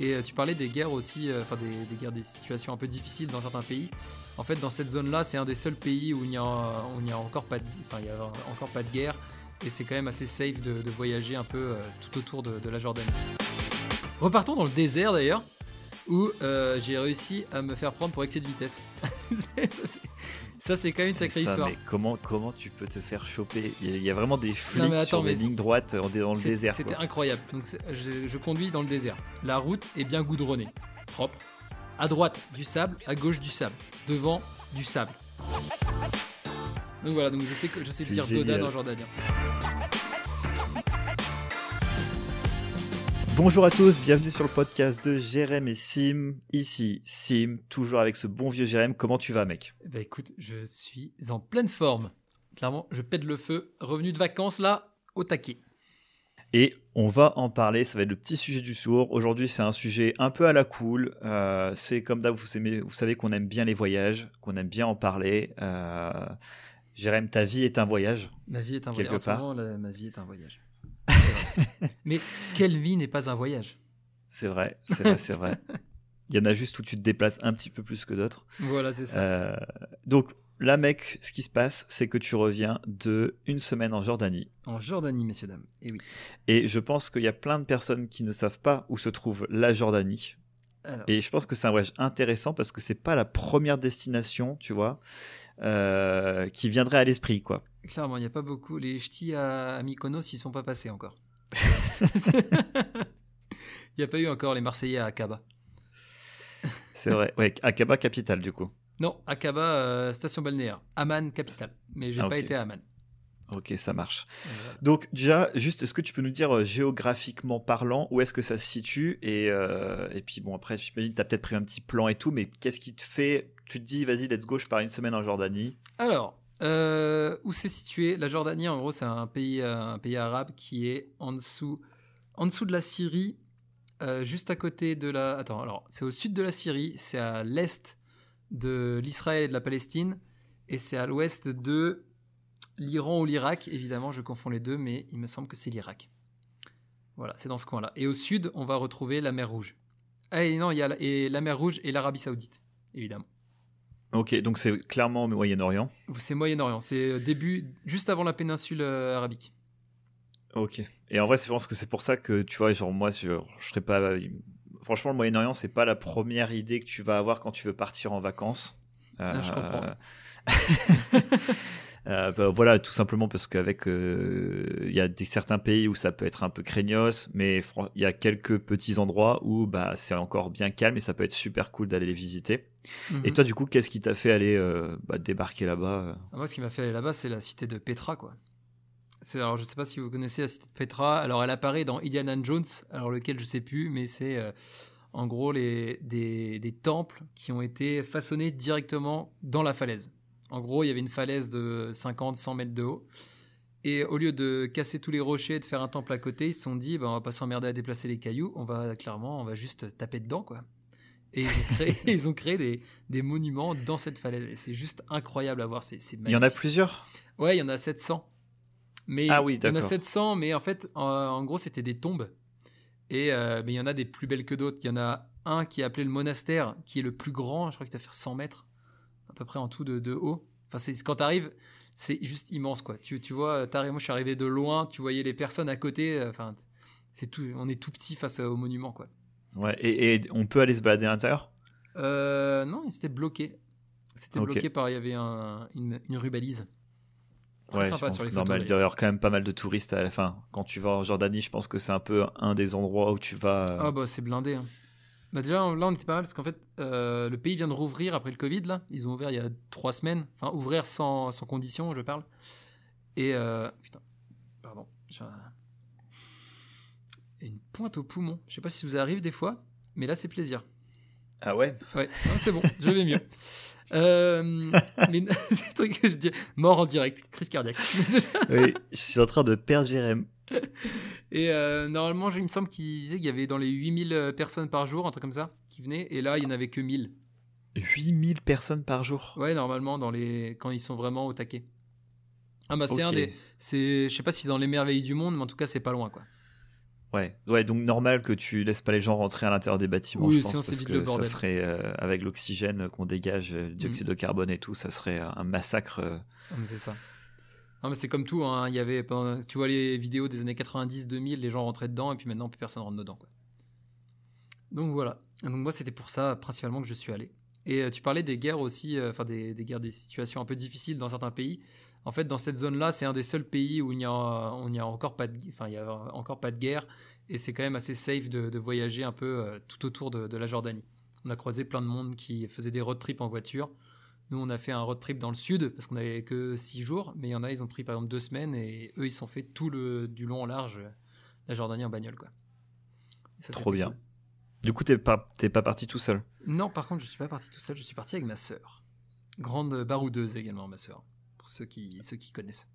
Et euh, tu parlais des guerres aussi, euh, enfin des, guerres, des situations un peu difficiles dans certains pays. En fait, dans cette zone-là, c'est un des seuls pays où il n'y a, encore pas de, enfin, il y a encore pas de guerre. Et c'est quand même assez safe de, voyager un peu euh, tout autour de, la Jordanie. Repartons dans le désert d'ailleurs, où j'ai réussi à me faire prendre pour excès de vitesse. ça, c'est quand même une sacrée Ça, histoire. mais comment, comment tu peux te faire choper? Il y, a, vraiment des flics mais attends, sur mais c'est- lignes droites dans le désert. C'était incroyable. Donc je, je conduis dans le désert. La route est bien goudronnée, propre. À droite du sable, à gauche du sable, devant du sable. Donc voilà, donc je sais que je sais dire. Dodan en jordanien. Bonjour à tous, bienvenue sur le podcast de Jérém et Sim. Ici, Sim, toujours avec ce bon vieux Jérém. Comment tu vas, mec? Ben écoute, je suis en pleine forme. Clairement, je pète le feu. Revenu de vacances là, au taquet. Et on va en parler, ça va être le petit sujet du jour. Aujourd'hui, c'est un sujet un peu à la cool. Euh, c'est comme d'hab, vous, aimez- vous savez qu'on aime bien les voyages, qu'on aime bien en parler. Euh, Jérém, ta vie est un voyage. Ma vie est un Quelque voyage. En ce part. moment, la- ma vie est un voyage. Vrai. Mais quelle vie n'est pas un voyage? C'est vrai, c'est vrai, c'est vrai. Il y en a juste où tu te déplaces un petit peu plus que d'autres. Voilà, c'est ça. Euh, donc là, mec, ce qui se passe, c'est que tu reviens de une semaine en Jordanie. En Jordanie, messieurs dames. Et oui. Et je pense qu'il y a plein de personnes qui ne savent pas où se trouve la Jordanie. Alors, Et je pense que c'est un voyage intéressant parce que c'est pas la première destination, tu vois, euh, qui viendrait à l'esprit, quoi. Clairement, il n'y a pas beaucoup. Les ch'tis à, à Mykonos, ils sont pas passés encore. Il n'y a pas eu encore les Marseillais à Akaba. C'est vrai. Ouais, Akaba capitale, du coup. Non, Akaba, euh, station balnéaire. Amman, capitale. Mais j'ai Ah, pas été à Amman. Ok, ça marche. Voilà. Donc déjà, juste, est-ce que tu peux nous dire euh, géographiquement parlant où est-ce que ça se situe et, euh, et puis bon après, j'imagine que tu as peut-être pris un petit plan et tout, mais qu'est-ce qui te fait, tu te dis vas-y let's go, je pars une semaine en Jordanie? Alors, euh, où c'est situé La Jordanie, en gros, c'est un pays, un pays arabe qui est en dessous, en dessous de la Syrie, juste à côté de la. Attends, alors, c'est au sud de la Syrie, c'est à l'est de l'Israël et de la Palestine, et c'est à l'ouest de l'Iran ou l'Irak. Évidemment, je confonds les deux, mais il me semble que c'est l'Irak. Voilà, c'est dans ce coin-là. Et au sud, on va retrouver la mer Rouge. Ah, et non, il y a la, et la mer Rouge et l'Arabie Saoudite, évidemment. Ok, donc c'est clairement Moyen-Orient. C'est Moyen-Orient, c'est euh, début, juste avant la péninsule euh, arabique. Ok. Et en vrai, je pense que c'est pour ça que tu vois, genre moi, je, je serais pas. Franchement, le Moyen-Orient, c'est pas la première idée que tu vas avoir quand tu veux partir en vacances. Ah, je comprends. Euh, bah, voilà, tout simplement parce qu'avec euh, il y a des certains pays où ça peut être un peu craignos, mais il y a quelques petits endroits où bah c'est encore bien calme et ça peut être super cool d'aller les visiter. Mhm. Et toi, du coup, qu'est-ce qui t'a fait aller euh, bah, débarquer là-bas Ah, Moi, ce qui m'a fait aller là-bas, c'est la cité de Petra, quoi. Alors, je sais pas si vous connaissez la cité de Petra. Alors, elle apparaît dans Indiana Jones, alors lequel je sais plus, mais c'est en gros les, des, des temples qui ont été façonnés directement dans la falaise. En gros, il y avait une falaise de 50-100 mètres de haut. Et au lieu de casser tous les rochers et de faire un temple à côté, ils se sont dit, bah, on va pas s'emmerder à déplacer les cailloux, on va clairement, on va juste taper dedans, quoi. Et ils ont créé, ils ont créé des, des monuments dans cette falaise. Et c'est juste incroyable à voir. C'est, Il y en a plusieurs? Ouais, il y en a 700. Mais Ah oui, il y en a d'accord. 700, mais en fait, en, en gros, c'était des tombes. Et euh, mais il y en a des plus belles que d'autres. Il y en a un qui est appelé le monastère, qui est le plus grand. Je crois qu'il doit faire 100 mètres, peu près en tout de, de haut. Enfin, c'est, quand tu arrives, c'est juste immense, quoi. Tu, tu vois, t'arrives- moi, je suis arrivé de loin, tu voyais les personnes à côté. euh, Enfin, c'est tout, on est tout petit face au monument, quoi. Ouais. Et, et on peut aller se balader à l'intérieur? Euh, non, c'était bloqué. C'était bloqué par, il y avait un- une, une rue balise. Très Ouais, je sympa pense sur les que photos. normal, il y avoir quand même pas mal de touristes à la fin. Quand tu vas en Jordanie, je pense que c'est un peu un des endroits où tu vas. euh, Ah bah c'est blindé. hein. Bah déjà là on était pas mal parce qu'en fait euh, le pays vient de rouvrir après le Covid là. Ils ont ouvert il y a trois semaines. Enfin ouvrir sans, sans condition je parle. Et euh, putain pardon j'ai un- une pointe au poumon. Je sais pas si ça vous arrive des fois, mais là c'est plaisir. Ah ouais? Ouais non, c'est bon je vais mieux. Euh, mais c'est le truc que je dis mort en direct crise cardiaque. Oui, je suis en train de perdre Jérém. Et euh, normalement, il me semble qu'il disait qu'il y avait dans les 8000 euh, personnes par jour, un truc comme ça, qui venaient, et là, il n'y en avait que 1000. 8000 personnes par jour. Ouais, normalement, dans les... quand ils sont vraiment au taquet. Ah bah c'est un des... Je sais pas si c'est dans les merveilles du monde, mais en tout cas, c'est pas loin, quoi. Ouais, ouais, donc normal que tu laisses pas les gens rentrer à l'intérieur des bâtiments, Oui, je pense, parce que ça serait euh, avec l'oxygène qu'on dégage, euh, le dioxyde Mm. de carbone et tout, ça serait un massacre. euh. Ah, c'est ça. Non, mais c'est comme tout. hein. Il y avait, tu vois les vidéos des années 90-2000, les gens rentraient dedans et puis maintenant plus personne rentre dedans. quoi. Donc voilà. Donc moi c'était pour ça principalement que je suis allé. Et euh, tu parlais des guerres aussi, euh, enfin des, guerres, des situations un peu difficiles dans certains pays. En fait, dans cette zone-là, c'est un des seuls pays où il n'y a, encore pas de, enfin il y a encore pas de guerre et c'est quand même assez safe de, de voyager un peu euh, tout autour de, de la Jordanie. On a croisé plein de monde qui faisait des road trips en voiture. Nous, on a fait un road trip dans le sud parce qu'on n'avait que six jours, mais il y en a, ils ont pris par exemple deux semaines et eux, ils sont fait tout le du long en large euh, la Jordanie en bagnole, quoi. Ça, Trop bien. cool. Du coup, t'es pas, t'es pas parti tout seul? Non, par contre, je suis pas parti tout seul, je suis parti avec ma sœur. Grande baroudeuse également, ma sœur, pour ceux qui, ceux qui connaissent.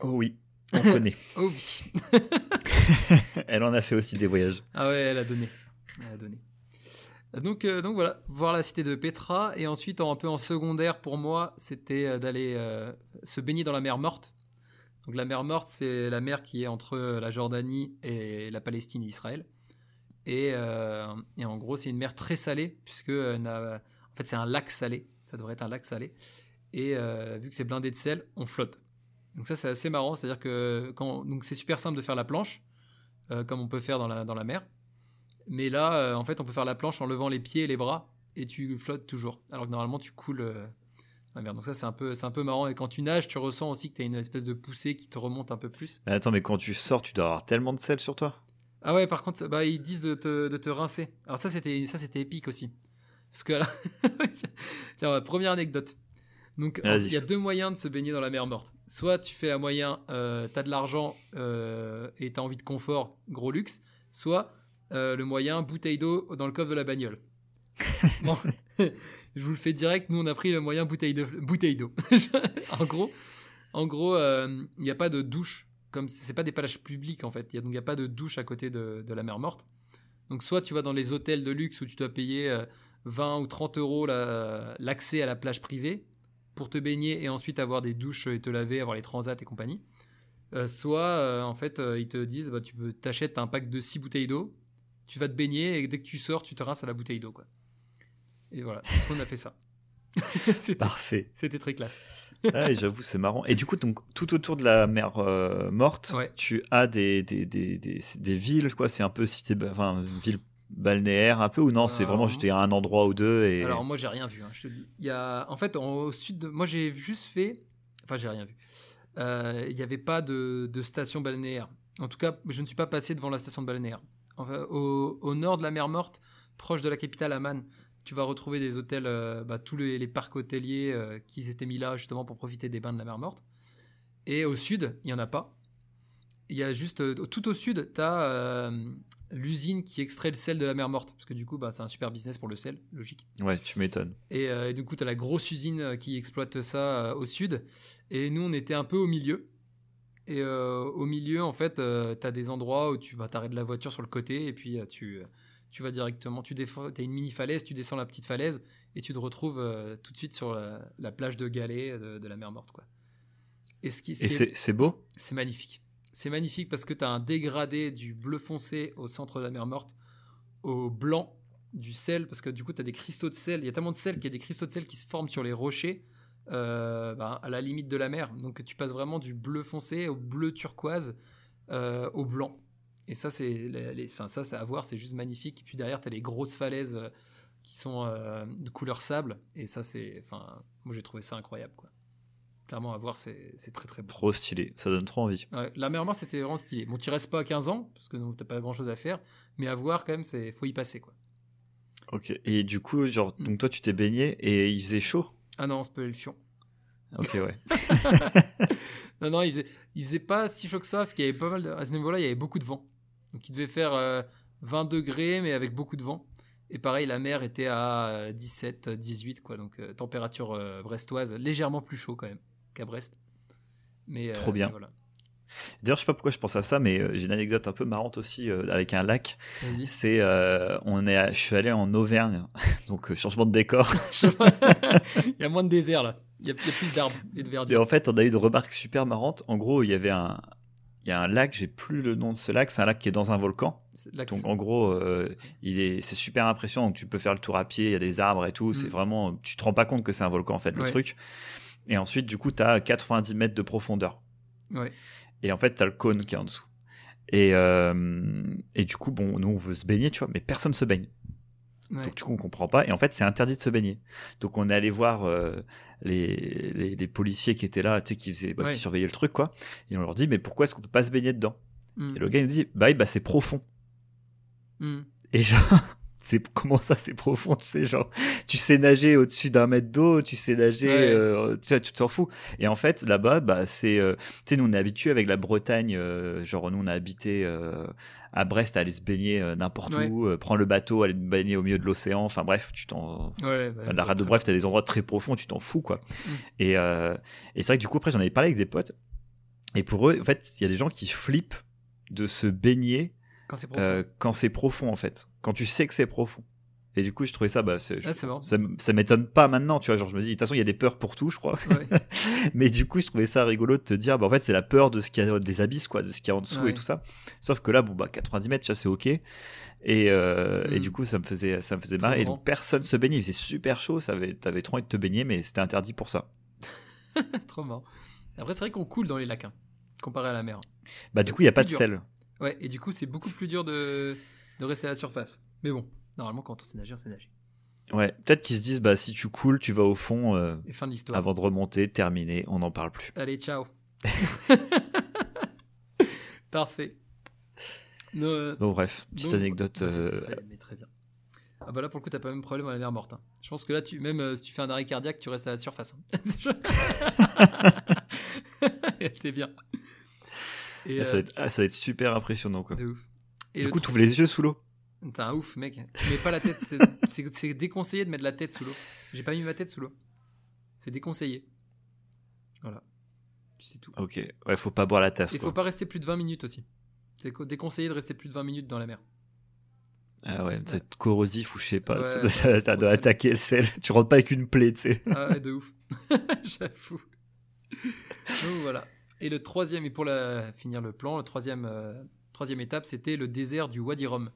Oh oui, on connaît. Oh oui Elle en a fait aussi des voyages. Ah ouais, elle a donné. Elle a donné. Donc, euh, donc voilà, voir la cité de Petra. Et ensuite, en- un peu en secondaire pour moi, c'était euh, d'aller euh, se baigner dans la mer Morte. Donc la mer Morte, c'est la mer qui est entre la Jordanie et la Palestine et Israël. Et, en gros, c'est une mer très salée, puisque en fait, c'est un lac salé. Ça devrait être un lac salé. Et vu que c'est blindé de sel, on flotte. Donc ça, c'est assez marrant. C'est-à-dire que c'est super simple de faire la planche, comme on peut faire dans la, dans la mer. Mais là, euh, en fait, on peut faire la planche en levant les pieds et les bras, et tu flottes toujours. Alors que normalement, tu coules euh, dans la mer. Donc ça, c'est un, peu, c'est un peu marrant. Et quand tu nages, tu ressens aussi que tu as une espèce de poussée qui te remonte un peu plus. Mais attends, mais quand tu sors, tu dois avoir tellement de sel sur toi? Ah ouais, par contre, bah, ils disent de te, de te rincer. Alors ça, c'était ça, c'était épique aussi. Parce que là, Tiens, première anecdote. Donc, il y a deux moyens de se baigner dans la mer morte. Soit tu fais un moyen, euh, t'as de l'argent euh, et t'as envie de confort, gros luxe. Soit euh, le moyen, bouteille d'eau dans le coffre de la bagnole. bon, je vous le fais direct. Nous, on a pris le moyen bouteille de bouteille d'eau. en gros, en gros, euh, il n'y a pas de douche. Comme c'est pas des plages publiques en fait. Il y a, donc il n'y a pas de douche à côté de, de la mer morte. Donc soit tu vas dans les hôtels de luxe où tu dois payer euh, 20 ou 30 euros la- l'accès à la plage privée pour te baigner et ensuite avoir des douches et te laver, avoir les transats et compagnie. Euh, soit euh, en fait euh, ils te disent bah, tu peux t'achètes un pack de 6 bouteilles d'eau, tu vas te baigner et dès que tu sors tu te rinces à la bouteille d'eau quoi. Et voilà, on a fait ça. C'était Parfait. c'était très classe. Ouais, j'avoue, c'est marrant. Et du coup, donc, tout autour de la mer euh, morte, Ouais. tu as des, des, des, des, des villes, quoi. C'est un peu cité, enfin, ville balnéaire, un peu, ou non C'est vraiment j'étais à un endroit ou deux et. Alors moi j'ai rien vu, hein, je te dis. Il y a, en fait, en- au sud, de, moi j'ai juste fait, enfin j'ai rien vu. Euh, Il n'y avait pas de, de station balnéaire. En tout cas, je ne suis pas passé devant la station balnéaire. Enfin, au, au nord de la mer Morte, proche de la capitale Amman, tu vas retrouver des hôtels, euh, bah, tous les, les parcs hôteliers euh, qui s'étaient mis là justement pour profiter des bains de la mer Morte. Et au sud, il y en a pas. Il y a juste euh, tout au sud, tu as l'usine qui extrait le sel de la mer Morte, parce que du coup, bah, c'est un super business pour le sel, logique. Ouais, tu m'étonnes. Et, euh, et du coup, tu as la grosse usine qui exploite ça euh, au sud. Et nous, on était un peu au milieu. Et euh, au milieu, en fait, tu as des endroits où tu vas t'arrêter la voiture sur le côté et puis euh, tu, euh, tu vas directement. Tu as une mini falaise, tu descends la petite falaise et tu te retrouves euh, tout de suite sur la, la plage de galets de, de la mer morte. Quoi. Et ce qui, c'est beau? C'est magnifique. C'est magnifique parce que tu as un dégradé du bleu foncé au centre de la mer morte au blanc du sel, parce que du coup, tu as des cristaux de sel. Il y a tellement de sel qu'il y a des cristaux de sel qui se forment sur les rochers euh, bah, à la limite de la mer. Donc, tu passes vraiment du bleu foncé au bleu turquoise euh, au blanc. Et ça, c'est les, les- enfin, ça, c'est à voir, c'est juste magnifique. Et puis derrière, tu as les grosses falaises euh, qui sont euh, de couleur sable. Et ça, c'est. Enfin, moi, j'ai trouvé ça incroyable. Quoi. Clairement, à voir, c'est c'est très très beau. Trop stylé. Ça donne trop envie. Ouais, la mer morte, c'était vraiment stylé. Bon, tu restes pas à 15 ans, parce que t'as pas grand chose à faire, mais à voir quand même, c'est faut y passer quoi. Ok. Et du coup, genre, Mm. donc toi, tu t'es baigné et il faisait chaud? Ah non, c'est pas le fion. Ok, ouais. Non, non, il faisait, il faisait pas si chaud que ça, parce qu'il y avait pas mal de, à ce niveau-là, il y avait beaucoup de vent. Donc il devait faire euh, 20 degrés, mais avec beaucoup de vent. Et pareil, la mer était à euh, 17, 18, quoi. Donc euh, température euh, brestoise, légèrement plus chaud quand même qu'à Brest. Mais, euh, Trop bien. mais voilà. D'ailleurs, je sais pas pourquoi je pense à ça, mais euh, j'ai une anecdote un peu marrante aussi euh, avec un lac. C'est, euh, on est, à- je suis allé en Auvergne, donc euh, changement de décor. il y a moins de désert là. Il y a, il y a plus d'arbres et de Et verdure. en fait, on a eu une remarque super marrante. En gros, il y avait un, il y a un lac, j'ai plus le nom de ce lac, c'est un lac qui est dans un volcan. Donc en gros, euh, il est, c'est super impressionnant. Donc tu peux faire le tour à pied, il y a des arbres et tout. C'est mm. vraiment, tu te rends pas compte que c'est un volcan en fait le truc. Et ensuite, du coup, tu as 90 mètres de profondeur. Et en fait, tu as le cône qui est en dessous. Et, euh, et du coup, bon, nous on veut se baigner, tu vois, mais personne se baigne. Donc du coup, on comprend pas. Et en fait, c'est interdit de se baigner. Donc on est allé voir euh, les, les, policiers qui étaient là, tu sais, qui, faisaient, bah, qui surveillaient le truc, quoi. Et on leur dit, mais pourquoi est-ce qu'on peut pas se baigner dedans? Hmm. Et le gars, il nous dit, bah, bah c'est profond. Hmm. Et genre, c'est comment ça c'est profond tu sais genre tu sais nager au-dessus d'un mètre d'eau tu sais nager euh, tu tu t'en fous et en fait là-bas bah c'est euh, tu sais nous on est habitué avec la Bretagne genre nous on a habité à Brest, aller se baigner euh, n'importe où, euh, prendre le bateau, aller te baigner au milieu de l'océan. Enfin bref, tu t'en. Ouais, bah, la rade de Brest, t'as des endroits très profonds, tu t'en fous quoi. Mm. Et, euh, et c'est vrai que du coup après j'en avais parlé avec des potes. Et pour eux, en fait, il y a des gens qui flippent de se baigner quand c'est profond. quand c'est profond en fait. Quand tu sais que c'est profond. Et du coup, je trouvais ça, bah, ah, ça, ça m'étonne pas maintenant, tu vois. Genre, je me dis, de toute façon, il y a des peurs pour tout, je crois. Mais du coup, je trouvais ça rigolo de te dire, bah, en fait, c'est la peur de ce qu'il y a des abysses, quoi, de ce qu'il y a en dessous et tout ça. Sauf que là, bon, bah, 90 mètres, ça, c'est ok. Et, euh, et mm. du coup, ça me faisait, ça me faisait marrer. Et donc, personne se baignait. Il faisait super chaud. Ça avait, t'avais trop envie de te baigner, mais c'était interdit pour ça. trop marrant. Après, c'est vrai qu'on coule dans les lacs, hein, comparé à la mer. Bah, du coup, il n'y a pas de sel. Ouais, et du coup, c'est beaucoup plus dur de, de rester à la surface. Mais bon. Normalement, quand on sait nager, on sait nager. Ouais, peut-être qu'ils se disent, bah, si tu coules, tu vas au fond. Euh, Et fin de l'histoire. Avant de remonter, terminé, on n'en parle plus. Allez, ciao. Parfait. Euh, donc, bref, petite anecdote. Euh, très, bien. Ah bah là, pour le coup, t'as pas le même problème à la mer morte. Hein. Je pense que là, tu, même si tu fais un arrêt cardiaque, tu restes à la surface. Hein. T'es bien. Et ah, ça, va être, ah, ça, va être, super impressionnant. Quoi. De ouf. Et du coup, tu ouvres les yeux sous l'eau. T'es un ouf, mec. Mais pas la tête. C'est déconseillé de mettre la tête sous l'eau. J'ai pas mis ma tête sous l'eau. C'est déconseillé. Voilà. C'est tout. Ok. Ouais, faut pas boire la tasse. Il faut pas rester plus de 20 minutes aussi. C'est déconseillé de rester plus de 20 minutes dans la mer. Ah ouais, c'est corrosif ou je sais pas. ça, doit, attaquer le sel. Tu rentres pas avec une plaie, tu sais. Ah ouais, de ouf. J'avoue. Donc voilà. Et le troisième, et pour la, finir le plan, le troisième, euh, troisième étape, c'était le désert du Wadi Rum.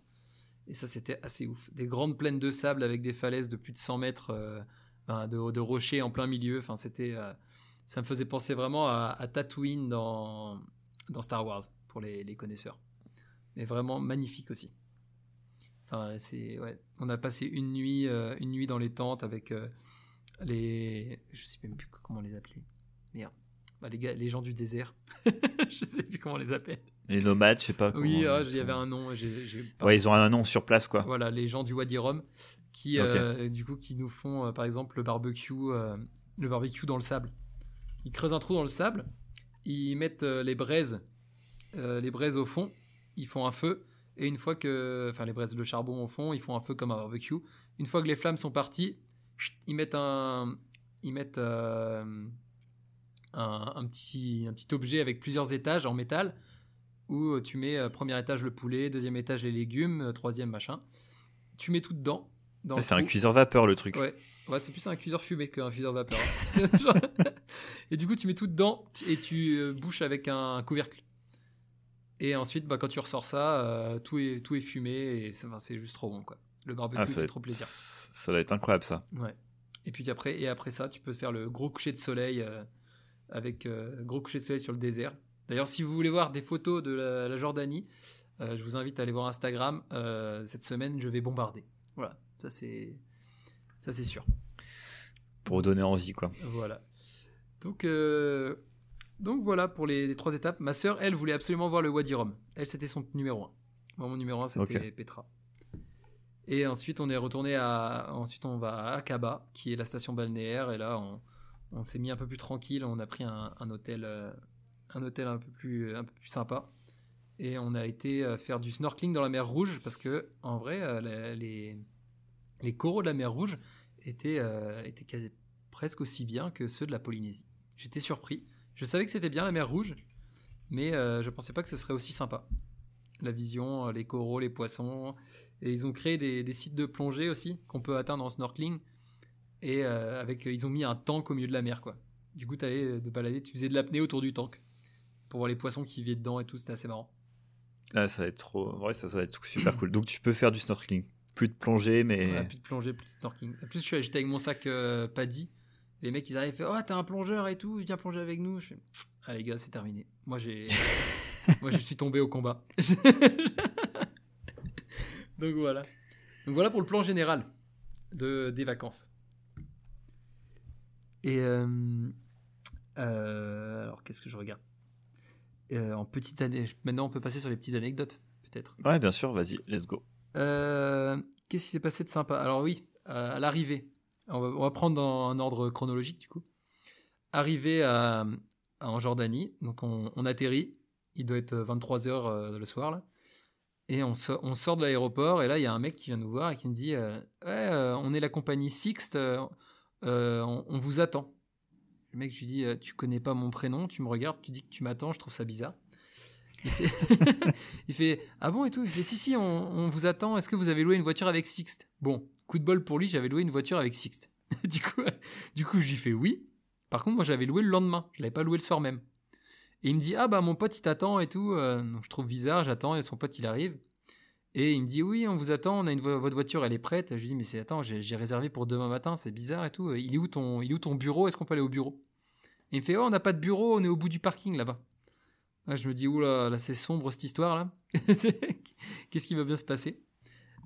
Et ça, c'était assez ouf. Des grandes plaines de sable avec des falaises de plus de 100 mètres euh, de, rochers en plein milieu. Enfin, c'était, euh, ça me faisait penser vraiment à, Tatooine dans, dans Star Wars, pour les, connaisseurs. Mais vraiment magnifique aussi. Enfin, c'est, ouais. On a passé une nuit, une nuit dans les tentes avec les. Je sais même plus comment les appeler. Merde. Bah, les, gars, les gens du désert. je sais plus comment les appeler. Les nomades, je sais pas. Oui, ah, il y avait un nom. Ouais, ils ont un nom sur place, quoi. Voilà, les gens du Wadi Rum qui, euh, du coup, qui nous font, euh, par exemple, le barbecue, euh, le barbecue dans le sable. Ils creusent un trou dans le sable, ils mettent les braises, les braises au fond, ils font un feu, et une fois que, enfin, les braises de charbon au fond, ils font un feu comme un barbecue. Une fois que les flammes sont parties, ils mettent un, ils mettent un, un, petit, un petit objet avec plusieurs étages en métal où euh, tu mets euh, premier étage le poulet, deuxième étage les légumes, euh, troisième machin. Tu mets tout dedans. c'est un cuiseur vapeur le truc. Ouais, ouais c'est plus un cuiseur fumé qu'un cuiseur vapeur. et du coup, tu mets tout dedans et tu bouches avec un couvercle. Et ensuite, bah, quand tu ressors ça, tout, est, tout est fumé et c'est juste trop bon. Quoi. Le barbecue ah, fait trop plaisir. Ça va être incroyable ça. Ouais. Et puis après, et après ça, tu peux faire le gros coucher de soleil avec gros coucher de soleil sur le désert. D'ailleurs, si vous voulez voir des photos de la, Jordanie, euh, je vous invite à aller voir Instagram. Euh, cette semaine, je vais bombarder. Voilà, ça c'est ça c'est sûr. Pour donner envie, quoi. Voilà. Donc euh, donc voilà pour les, trois étapes. Ma sœur, elle voulait absolument voir le Wadi Rum. Elle, c'était son numéro 1. Moi, mon numéro 1, c'était Petra. Et ensuite, on est retourné à. Ensuite, on va à Akaba, qui est la station balnéaire. Et là, on, s'est mis un peu plus tranquille. On a pris un, hôtel un hôtel un peu plus, un peu plus sympa. Et on a été euh, faire du snorkeling dans la mer Rouge parce que, en vrai, euh, les, les coraux de la mer Rouge étaient, euh, étaient presque aussi bien que ceux de la Polynésie. J'étais surpris. Je savais que c'était bien la mer Rouge, mais je pensais pas que ce serait aussi sympa. La vision, les coraux, les poissons. Et ils ont créé des, des sites de plongée aussi qu'on peut atteindre en snorkeling. Et avec, ils ont mis un tank au milieu de la mer, quoi. Du coup, tu allais de balader, tu faisais de l'apnée autour du tank. pour voir les poissons qui vivaient dedans et tout. C'était assez marrant. Ah, ça va être trop. Ouais, ça, ça va être super cool. Donc tu peux faire du snorkeling. Plus de plongée, mais. plus de plongée, plus de snorkeling. En plus, j'étais avec mon sac euh, Paddy. Les mecs, ils arrivent, ils font Oh, t'as un plongeur et tout, viens plonger avec nous. Je fais Ah, les gars, c'est terminé. Moi, j'ai. Moi, je suis tombé au combat. Donc voilà. Donc voilà pour le plan général de, des vacances. Et euh, euh, alors qu'est-ce que je regarde? Euh, En petite année, maintenant on peut passer sur les petites anecdotes peut-être. Ouais, bien sûr, vas-y, let's go. qu'est-ce qui s'est passé de sympa? Alors oui, à l'arrivée, on va, prendre dans un ordre chronologique du coup. Arrivé à, en Jordanie, donc on, on, atterrit, il doit être 23h le soir là. Et on, on sort de l'aéroport, et là, il y a un mec qui vient nous voir et qui me dit euh, Ouais, euh, on est la compagnie Sixt, euh, on, vous attend. Le mec, je lui dis Tu connais pas mon prénom, tu me regardes, tu dis que tu m'attends, je trouve ça bizarre. Il fait, Ah bon et tout? Il fait Si, si, on, vous attend, est-ce que vous avez loué une voiture avec Sixt? Bon, coup de bol pour lui, j'avais loué une voiture avec Sixt. du, coup, du coup, je lui fais Oui. Par contre, moi, j'avais loué le lendemain, je l'avais pas loué le soir même. Et il me dit Ah bah mon pote il t'attend et tout. Euh, je trouve bizarre, j'attends et son pote il arrive. Et il me dit Oui, on vous attend, on a une votre voiture elle est prête. Je lui dis Mais c'est attends, j'ai réservé pour demain matin, c'est bizarre et tout. Il est où ton, il est où ton bureau? Est-ce qu'on peut aller au bureau? Et il me fait Oh, on n'a pas de bureau, on est au bout du parking là-bas. je me dis Oula, là, c'est sombre cette histoire là. Qu'est-ce qui va bien se passer?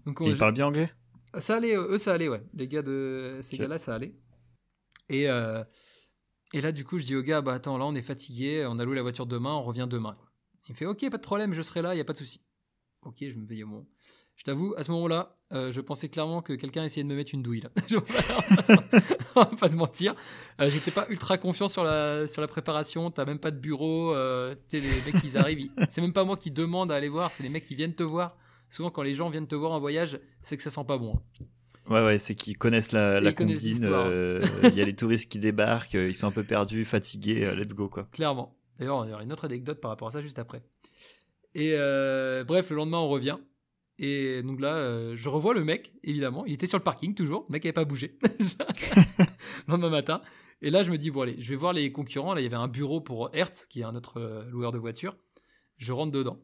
Donc, Il parle bien anglais? Ça allait, eux ça allait, ouais. Les gars de ces gars-là, ça allait. Et. Euh, et là, du coup, je dis au gars, bah attends, là, on est fatigué, on a loué la voiture demain, on revient demain. Il me fait, ok, pas de problème, je serai là, il y a pas de souci. Ok, je me dis, bon. Je t'avoue, à ce moment-là, euh, je pensais clairement que quelqu'un essayait de me mettre une douille. Là. on va pas se mentir. Euh, J'étais pas ultra confiant sur la, sur la préparation. T'as même pas de bureau. Euh, les mecs, ils arrivent. C'est même pas moi qui demande à aller voir, c'est les mecs qui viennent te voir. Souvent, quand les gens viennent te voir en voyage, c'est que ça sent pas bon. Hein. Ouais, ouais, c'est qu'ils connaissent la, la combine. Euh, il y a les touristes qui débarquent, euh, ils sont un peu perdus, fatigués, let's go quoi. Clairement. D'ailleurs, il y aura une autre anecdote par rapport à ça juste après. Et bref, le lendemain, on revient. Et donc là, je revois le mec, évidemment. Il était sur le parking toujours. Le mec n'avait pas bougé. le lendemain matin. Et là, je me dis, bon, allez, je vais voir les concurrents. Là, il y avait un bureau pour Hertz, qui est un autre loueur de voitures. Je rentre dedans.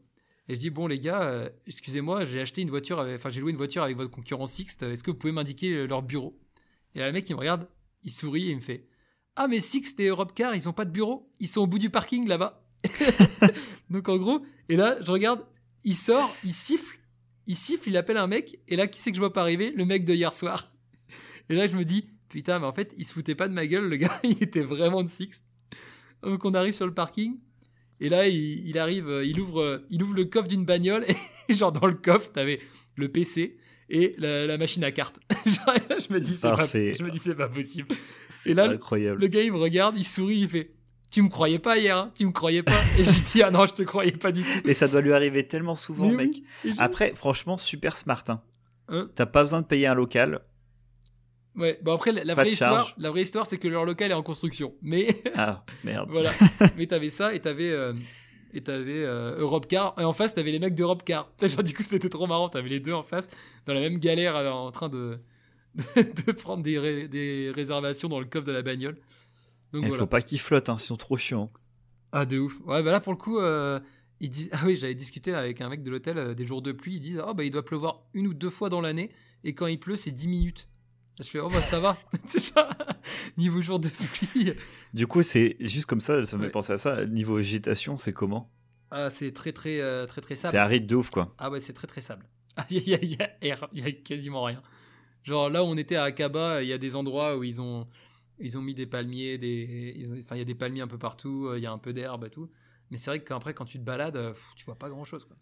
Et je dis bon les gars, euh, excusez-moi, j'ai acheté une voiture, enfin j'ai loué une voiture avec votre concurrent Sixt. Est-ce que vous pouvez m'indiquer leur bureau? Et là le mec il me regarde, il sourit et il me fait ah mais Sixt et Europcar ils ont pas de bureau, ils sont au bout du parking là-bas. Donc en gros, et là je regarde, il sort, il siffle, il siffle, il appelle un mec et là qui c'est que je vois pas arriver? Le mec de hier soir. Et là je me dis putain mais en fait il se foutait pas de ma gueule le gars, il était vraiment de Sixt. Donc on arrive sur le parking et là, il, arrive, euh, il ouvre, euh, il ouvre le coffre d'une bagnole et genre dans le coffre, t'avais le PC et la, machine à cartes. là, je me dis, c'est pas, je me dis, c'est pas possible. Et là, incroyable. le gars, il me regarde, il sourit, il fait, tu me croyais pas hier, hein tu me croyais pas. Et je lui dis, ah non, je te croyais pas du tout. Et ça doit lui arriver tellement souvent, mec. Après, franchement, super smart. Hein. hein T'as pas besoin de payer un local. Ouais, bon après la, vraie histoire, la vraie histoire c'est que leur local est en construction. Mais ah merde. voilà. Mais t'avais ça et t'avais euh, et t'avais euh, Europcar et en face t'avais les mecs d'Europecar. Genre du coup c'était trop marrant. T'avais les deux en face dans la même galère euh, en train de de prendre des, des réservations dans le coffre de la bagnole. Donc Il faut pas qu'ils flottent, hein, ils sont trop chiants. Ah de ouf. Ouais bah là pour le coup. Euh, ils disent... Ah oui, j'avais discuté avec un mec de l'hôtel des jours de pluie. Ils disent Oh, bah, il doit pleuvoir une ou deux fois dans l'année. Et quand il pleut, c'est 10 minutes. Je fais, oh bah ça va. Niveau jour de pluie. Du coup, c'est juste comme ça, ça me fait penser à ça. Niveau végétation, c'est comment? Ah, C'est très, très, euh, très, très sable. C'est aride de ouf, quoi. Ah ouais, c'est très, très sable. Il y, a, y, y, a quasiment rien. Genre là où on était à Akaba, il y a des endroits où ils ont, ils ont mis des palmiers, des, enfin il y a des palmiers un peu partout, euh, il y a un peu d'herbe et tout. Mais c'est vrai qu'après, quand tu te balades, tu vois pas grand chose, quoi.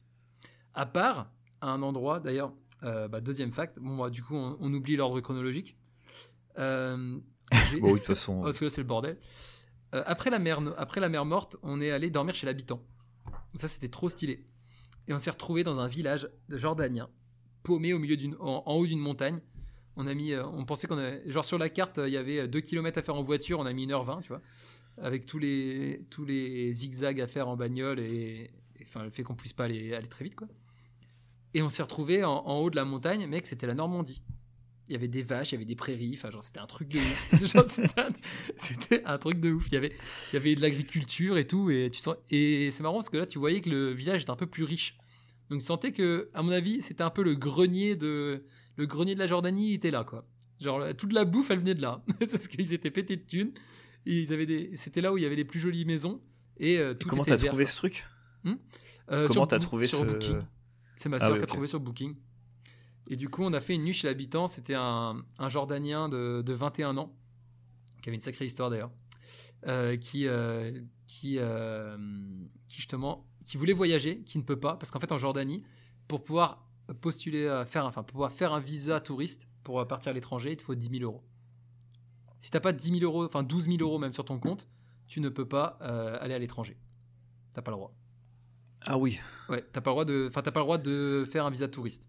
À part un endroit, d'ailleurs, euh, bah, deuxième fact. Bon, bah, du coup, on, oublie l'ordre chronologique. Euh, bon, de toute façon. Parce que c'est le bordel. Euh, après, la mer, après la mer morte, on est allé dormir chez l'habitant. Ça, c'était trop stylé. Et on s'est retrouvé dans un village jordanien, paumé au milieu d'une, en, haut d'une montagne. On a mis, on pensait qu'on avait, genre sur la carte, il y avait 2 km à faire en voiture, on a mis 1h20, tu vois, avec tous les, tous les zigzags à faire en bagnole et, enfin, le fait qu'on puisse pas aller, aller très vite, quoi. Et on s'est retrouvé en, haut de la montagne, mec, c'était la Normandie. il y avait des vaches, il y avait des prairies, enfin genre c'était un truc de c'était un, truc de ouf. Il y avait, il y avait de l'agriculture et tout, et tu sens, et c'est marrant parce que là tu voyais que le village était un peu plus riche. Donc tu sentais que, à mon avis, c'était un peu le grenier de, le grenier de la Jordanie était là quoi. Genre toute la bouffe elle venait de là, parce qu'ils étaient pétés de thunes. ils avaient des, c'était là où il y avait les plus jolies maisons et euh, tout Comment t'as trouvé ce truc hmm euh, Comment t'as trouvé sur ce Booking. C'est ma ah soeur qui a trouvé sur Booking. Et du coup, on a fait une nuit chez l'habitant. C'était un, un, Jordanien de, de, 21 ans, qui avait une sacrée histoire d'ailleurs, euh, qui, euh, qui, euh, qui justement, qui voulait voyager, qui ne peut pas, parce qu'en fait, en Jordanie, pour pouvoir postuler, à faire, enfin, pour pouvoir faire un visa touriste pour partir à l'étranger, il te faut 10 000 euros. Si t'as pas 10 000 euros, enfin 12 000 euros même sur ton compte, tu ne peux pas aller à l'étranger. T'as pas le droit. Ah oui. Ouais, t'as pas le droit de, enfin t'as pas le droit de faire un visa touriste.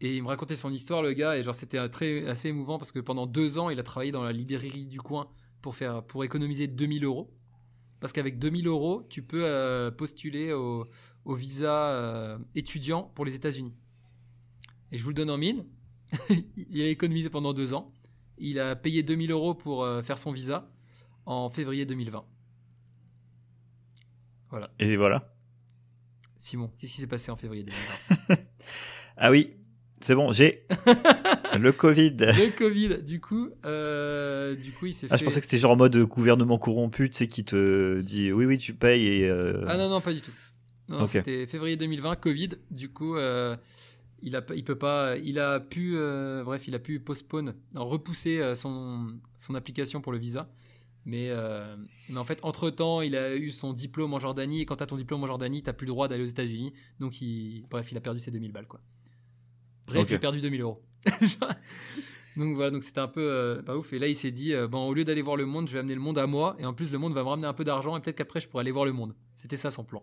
Et il me racontait son histoire, le gars, et genre c'était très assez émouvant parce que pendant deux ans, il a travaillé dans la librairie du coin pour faire, pour économiser 2000 euros. Parce qu'avec 2000 euros, tu peux euh, postuler au, au visa euh, étudiant pour les États-Unis. Et je vous le donne en mine. il a économisé pendant deux ans. Il a payé 2000 euros pour euh, faire son visa en février 2020. Voilà. Et voilà. Simon, qu'est-ce qui s'est passé en février 2020 Ah oui, c'est bon, j'ai le Covid. Le Covid, du coup, euh, du coup, il s'est ah, Je pensais que c'était genre en mode gouvernement corrompu, tu sais, qui te dit oui, oui, tu payes et. Euh, ah non, non, pas du tout. C'était février 2020, Covid. Du coup, euh, il a, il peut pas, il a pu, bref, il a pu postpone, repousser son son application pour le visa. Mais, mais en fait, entre temps, il a eu son diplôme en Jordanie. Et quand tu as ton diplôme en Jordanie, tu plus le droit d'aller aux États-Unis. Donc, il, bref, il a perdu ses 2000 balles, quoi. Bref, j'ai perdu 2000 euros. donc voilà, donc c'était un peu euh, pas ouf. Et là, il s'est dit, euh, bon, au lieu d'aller voir le monde, je vais amener le monde à moi. Et en plus, le monde va me ramener un peu d'argent. Et peut-être qu'après, je pourrais aller voir le monde. C'était ça son plan.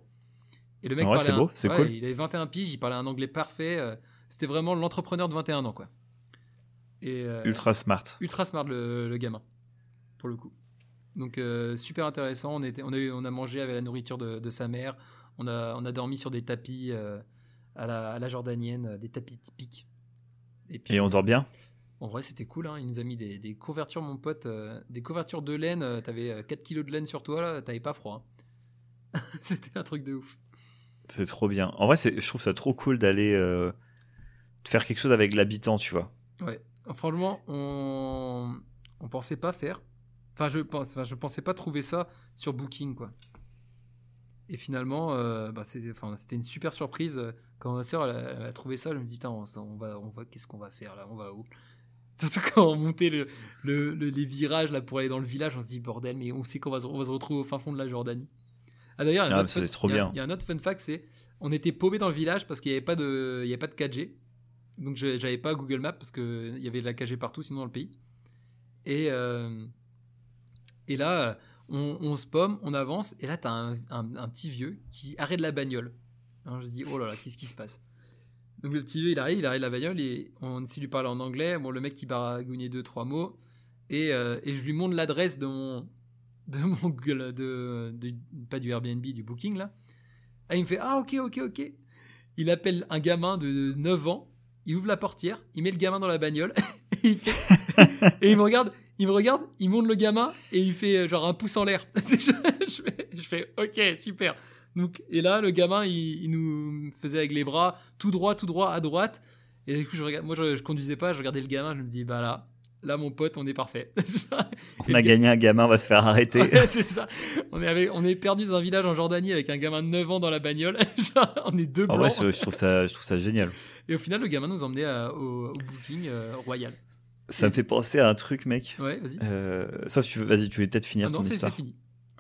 Et le mec ouais, c'est beau, c'est cool. Il avait 21 piges, il parlait un anglais parfait. Euh, c'était vraiment l'entrepreneur de 21 ans, quoi. Et, ultra smart. Ultra smart, le, gamin, pour le coup. Donc super intéressant. On, était, on, a eu, on a mangé avec la nourriture de, de, sa mère. On a, on a dormi sur des tapis à la, jordanienne, euh, des tapis typiques. Et, puis, on dort bien? En vrai, c'était cool. Hein. Il nous a mis des, couvertures, mon pote, euh, des couvertures de laine. Euh, t'avais 4 kilos de laine sur toi, là, t'avais pas froid. Hein. c'était un truc de ouf. C'est trop bien. En vrai, je trouve ça trop cool d'aller faire quelque chose avec l'habitant, tu vois. Ouais. Franchement, on on pensait pas faire. Enfin, je pense, pensais pas trouver ça sur Booking, quoi. Et finalement, bah, c'était une super surprise. Quand ma soeur a, trouvé ça, je me dis putain, on, va, qu'est-ce qu'on va faire là On va où? Surtout quand on montait le, les virages là pour aller dans le village, on se dit bordel, mais on sait qu'on va, se retrouver au fin fond de la Jordanie. Ah d'ailleurs, il y a, un autre fun fact, c'est on était paumé dans le village parce qu'il n'y avait pas de, il y avait pas de 4G. Donc j'avais pas Google Maps parce qu'il y avait de la 4G partout sinon dans le pays. Et, euh, et là, on, se pomme, on avance, et là, tu as un, un, petit vieux qui arrête la bagnole. Alors je me dis, oh là là, qu'est-ce qui se passe? Donc le petit vieux, il arrive, il arrête la bagnole, et on essaie de lui parler en anglais. Bon, le mec, il baragouinait deux, trois mots, et, euh, et je lui montre l'adresse de mon, de mon Google, de, pas du Airbnb, du Booking, là. Ah, il me fait, ah, ok, ok, ok. Il appelle un gamin de 9 ans, il ouvre la portière, il met le gamin dans la bagnole, et il fait, et il me regarde, il me regarde, il monte le gamin et il fait euh, genre un pouce en l'air. je, fais, ok, super. Donc, et là, le gamin, il, nous faisait avec les bras tout droit, tout droit, à droite. Et du coup, je regarde, moi, je, je, conduisais pas, je regardais le gamin, je me dis, bah là, là, mon pote, on est parfait. on a gagné un gamin, on va se faire arrêter. c'est ça. On est, avec, on est perdu dans un village en Jordanie avec un gamin de 9 ans dans la bagnole. on est deux blancs. je, trouve ça, je trouve ça génial. Et au final, le gamin nous emmenait au, booking euh, royal. Ça me fait penser à un truc, mec. Ouais, vas-y. Euh, sauf tu veux, vas-y, tu voulais peut-être finir ah ton non, histoire. c'est fini.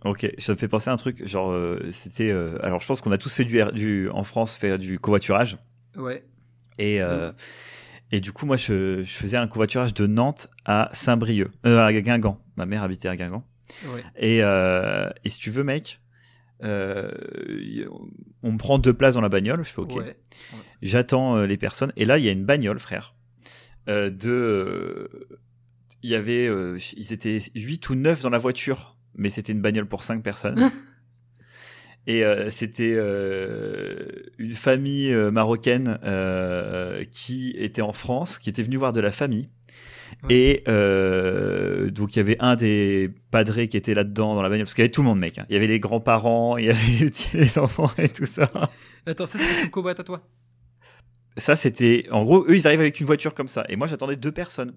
Ok, ça me fait penser à un truc, genre, euh, c'était. Euh, alors, je pense qu'on a tous fait du, du, en France, faire du covoiturage. Ouais. Et, euh, et du coup, moi, je, je, faisais un covoiturage de Nantes à Saint-Brieuc, à Guingamp. Ma mère habitait à Guingamp. Ouais. Et, et si tu veux, mec, on me prend deux places dans la bagnole, je fais ok. Ouais. J'attends les personnes, et là, il y a une bagnole, frère, de il y avait, euh, ils étaient 8 ou 9 dans la voiture, mais c'était une bagnole pour 5 personnes. Et euh, c'était euh, une famille marocaine qui était en France, qui était venue voir de la famille. Et euh, donc il y avait un des padrés qui était là-dedans dans la bagnole, parce qu'il y avait tout le monde, mec. hein. Il y avait les grands-parents, il y avait les enfants et tout ça. Attends, ça c'est ton covoite à toi? Ça, c'était. En gros, eux, ils arrivent avec une voiture comme ça. Et moi, j'attendais deux personnes.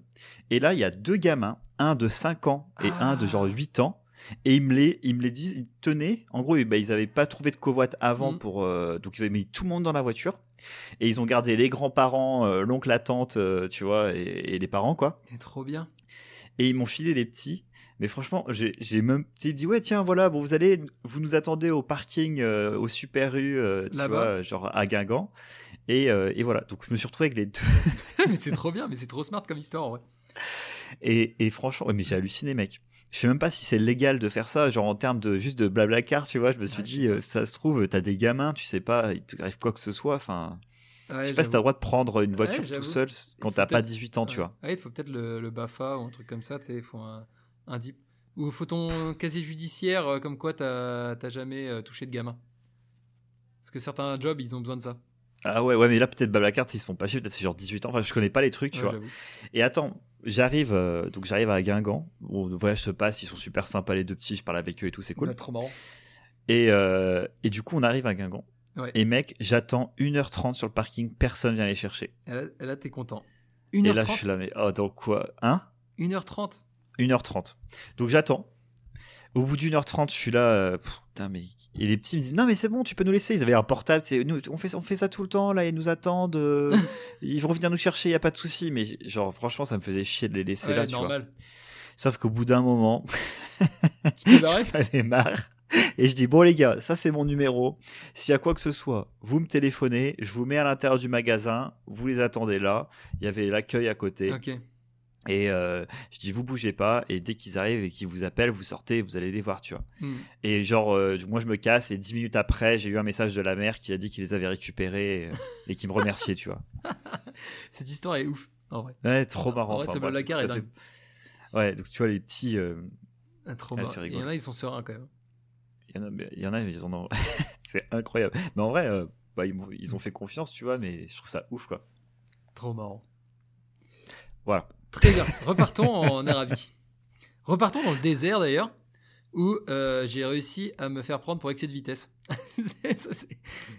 Et là, il y a deux gamins, un de 5 ans et un de genre 8 ans. Et ils me les, ils me les disent, ils tenaient. En gros, bah, ils n'avaient pas trouvé de covoite avant Mhm. pour. euh, donc, ils avaient mis tout le monde dans la voiture. Et ils ont gardé les grands-parents, euh, l'oncle, la tante, euh, tu vois, et, et les parents, quoi. C'est trop bien. Et ils m'ont filé les petits. Mais franchement, j'ai même dit ouais tiens voilà bon vous allez vous nous attendez au parking au Super U tu vois genre à Guingamp et, et voilà donc je me suis retrouvé avec les deux mais c'est trop bien, mais c'est trop smart comme histoire vrai. Et, et franchement, ouais, mais j'ai halluciné, mec. Je sais même pas si c'est légal de faire ça, genre en termes de juste de blabla car, tu vois. Je me suis Ouais, dit, euh, ça se trouve, t'as des gamins, tu sais pas, il t'arrive quoi que ce soit. Enfin, Ouais, je sais pas si t'as le droit de prendre une voiture tout seul quand t'as pas peut-être- 18 ans, tu vois. Ouais, il faut peut-être le, le BAFA ou un truc comme ça, tu sais, il faut un, un DIP. Ou faut ton casier judiciaire, euh, comme quoi t'as jamais euh, touché de gamin. Parce que certains jobs, ils ont besoin de ça. Ah ouais, ouais, mais là peut-être blabla carte, ils se font pas chier, peut-être c'est genre 18 ans. Enfin, je connais pas les trucs, tu vois. Et attends, j'arrive, euh, donc j'arrive à Guingamp. Bon, le voyage se passe, ils sont super sympas les deux petits, je parle avec eux et tout, c'est cool. Ouais, trop marrant. Et, euh, et du coup, on arrive à Guingamp. Ouais. Et mec, j'attends 1h30 sur le parking, personne vient les chercher. Et là, là, t'es content. Et là, je 1h30 suis là, mais oh, donc quoi? Hein? 1h30 1h30. Donc j'attends. Au bout d'une heure trente, je suis là. euh, pff, putain, mais. Et les petits me disent Non, mais c'est bon, tu peux nous laisser. Ils avaient un portable. Nous, on, fait, on fait ça tout le temps. Là, ils nous attendent. euh, ils vont venir nous chercher. Il a pas de souci. Mais genre, franchement, ça me faisait chier de les laisser là. Tu vois. normal. Sauf qu'au bout d'un moment, Tu j'en avais marre. Et je dis Bon, les gars, ça, c'est mon numéro. S'il y a quoi que ce soit, vous me téléphonez. Je vous mets à l'intérieur du magasin. Vous les attendez là. Il y avait l'accueil à côté. Ok. Et euh, je dis, vous bougez pas. Et dès qu'ils arrivent et qu'ils vous appellent, vous sortez, vous allez les voir, tu vois. Hmm. Et genre, euh, moi, je me casse. Et dix minutes après, j'ai eu un message de la mère qui a dit qu'il les avait récupérés euh, et qui me remerciait, tu vois. Cette histoire est ouf, en vrai. Ouais, trop En marrant. vrai, Enfin, ce ça est fait- dingue. Ouais, donc tu vois, les petits. euh, Ah, trop Ouais, marrant. Il y en a, ils sont sereins quand même. Il y en a, mais il y en a, ils en ont. c'est incroyable. Mais en vrai, bah, ils ont fait confiance, tu vois, mais je trouve ça ouf, quoi. Trop marrant. Voilà. Très bien. Repartons en Arabie. Repartons dans le désert d'ailleurs, où euh, j'ai réussi à me faire prendre pour excès de vitesse.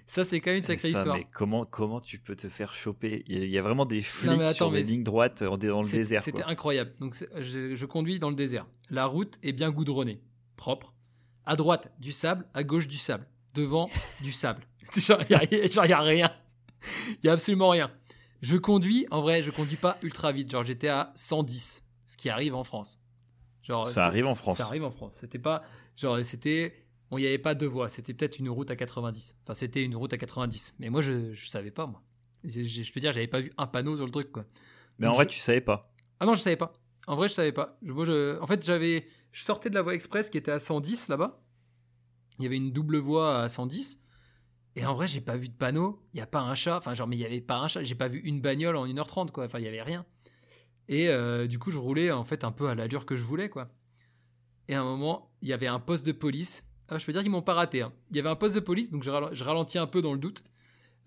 ça, c'est- quand même une sacrée Ça, histoire. Mais comment, comment tu peux te faire choper? Il y a- a vraiment des flics mais attends, sur mais lignes droites dans le désert. C'était incroyable. Donc, je, je conduis dans le désert. La route est bien goudronnée, propre. À droite, du sable. À gauche, du sable. Devant, du sable. Genre, il n'y a, rien. Il n'y a absolument rien. Je conduis, en vrai, je conduis pas ultra vite. Genre, j'étais à 110, ce qui arrive en France. Genre, Ça arrive en France. Ça arrive en France. C'était pas. Genre, c'était. Il n'y avait pas deux voies. C'était peut-être une route à 90. Enfin, c'était une route à 90. Mais moi, je, je savais pas, moi. Je, je, je peux dire, j'avais pas vu un panneau sur le truc, quoi. Mais en vrai, je- tu savais pas. Ah non, je savais pas. En vrai, je savais pas. Moi, En fait, j'avais. Je sortais de la voie express qui était à 110 là-bas. Il y avait une double voie à 110. Et en vrai, j'ai pas vu de panneau. Il y a pas un chat. Enfin, genre, mais il y avait pas un chat. J'ai pas vu une bagnole en 1h30, quoi. Enfin, il y avait rien. Et euh, du coup, je roulais en fait un peu à l'allure que je voulais, quoi. Et à un moment, il y avait un poste de police. Ah, je peux dire qu'ils m'ont pas raté. hein. Il y avait un poste de police, donc je, ralentis un peu dans le doute.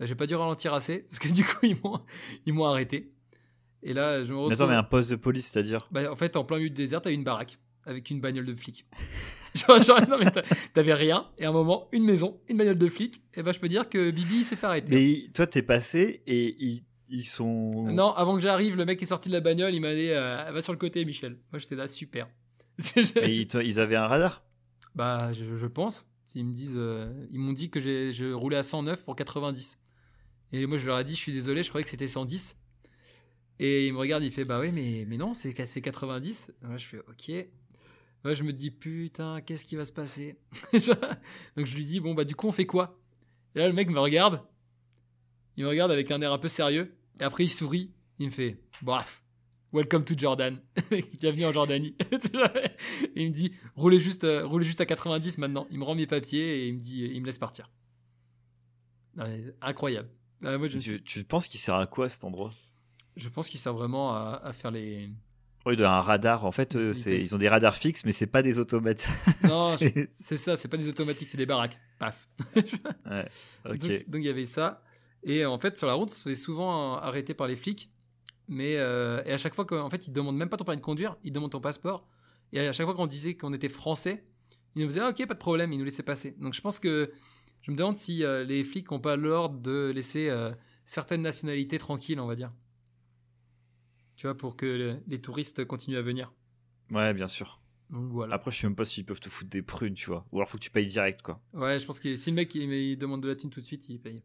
Euh, J'ai pas dû ralentir assez parce que du coup, ils m'ont ils m'ont arrêté. Et là, je me retrouve. Mais attends, mais un poste de police, c'est-à-dire? Bah, en fait, en plein milieu du désert, t'as une baraque avec une bagnole de flic. genre, genre, non, mais t'a- t'avais rien, et à un moment, une maison, une bagnole de flic, et bah, je peux dire que Bibi s'est fait arrêter. Mais toi, t'es passé et ils, ils sont. Non, avant que j'arrive, le mec est sorti de la bagnole, il m'a dit euh, Va sur le côté, Michel. Moi, j'étais là, super. Mais ils, ils avaient un radar? Bah, je, je pense. S'ils me disent, euh, ils m'ont dit que j'ai, je roulais à 109 pour 90. Et moi, je leur ai dit Je suis désolé, je croyais que c'était 110. Et il me regarde, il fait Bah oui, mais, mais non, c'est, c'est 90. Et moi, je fais Ok. Moi, je me dis Putain, qu'est-ce qui va se passer? Donc, je lui dis Bon, bah, du coup, on fait quoi? Et là, le mec me regarde. Il me regarde avec un air un peu sérieux. Et après, il sourit. Il me fait Bref, welcome to Jordan. Bienvenue en Jordanie. et il me dit roulez juste, euh, roulez juste à 90 maintenant. Il me rend mes papiers et il me dit il me laisse partir. Non, incroyable. Ah, moi, je, tu, tu penses qu'il sert à quoi cet endroit? Je pense qu'il sert vraiment à, à faire les. Oui, de un radar. En fait, vitesses. ils ont des radars fixes, mais c'est pas des automates. Non, C'est- ça, c'est pas des automatiques, c'est des baraques. Paf. ouais. Donc, il y avait ça. Et en fait, sur la route, on fait souvent euh, arrêter par les flics Mais euh, et à chaque fois qu'en fait, ils demandent même pas ton permis de conduire, ils demandent ton passeport. Et à chaque fois qu'on disait qu'on était français, ils nous disaient ah, ok, pas de problème, ils nous laissaient passer. Donc je pense que je me demande si euh, les flics n'ont pas l'ordre de laisser euh, certaines nationalités tranquilles, on va dire. Tu vois, pour que le- les touristes continuent à venir. Ouais, bien sûr. Donc voilà. Après, je sais même pas s'ils peuvent te foutre des prunes, tu vois. Ou alors faut que tu payes direct, quoi. Ouais, je pense que si le mec il, il demande de la thune tout de suite, il paye.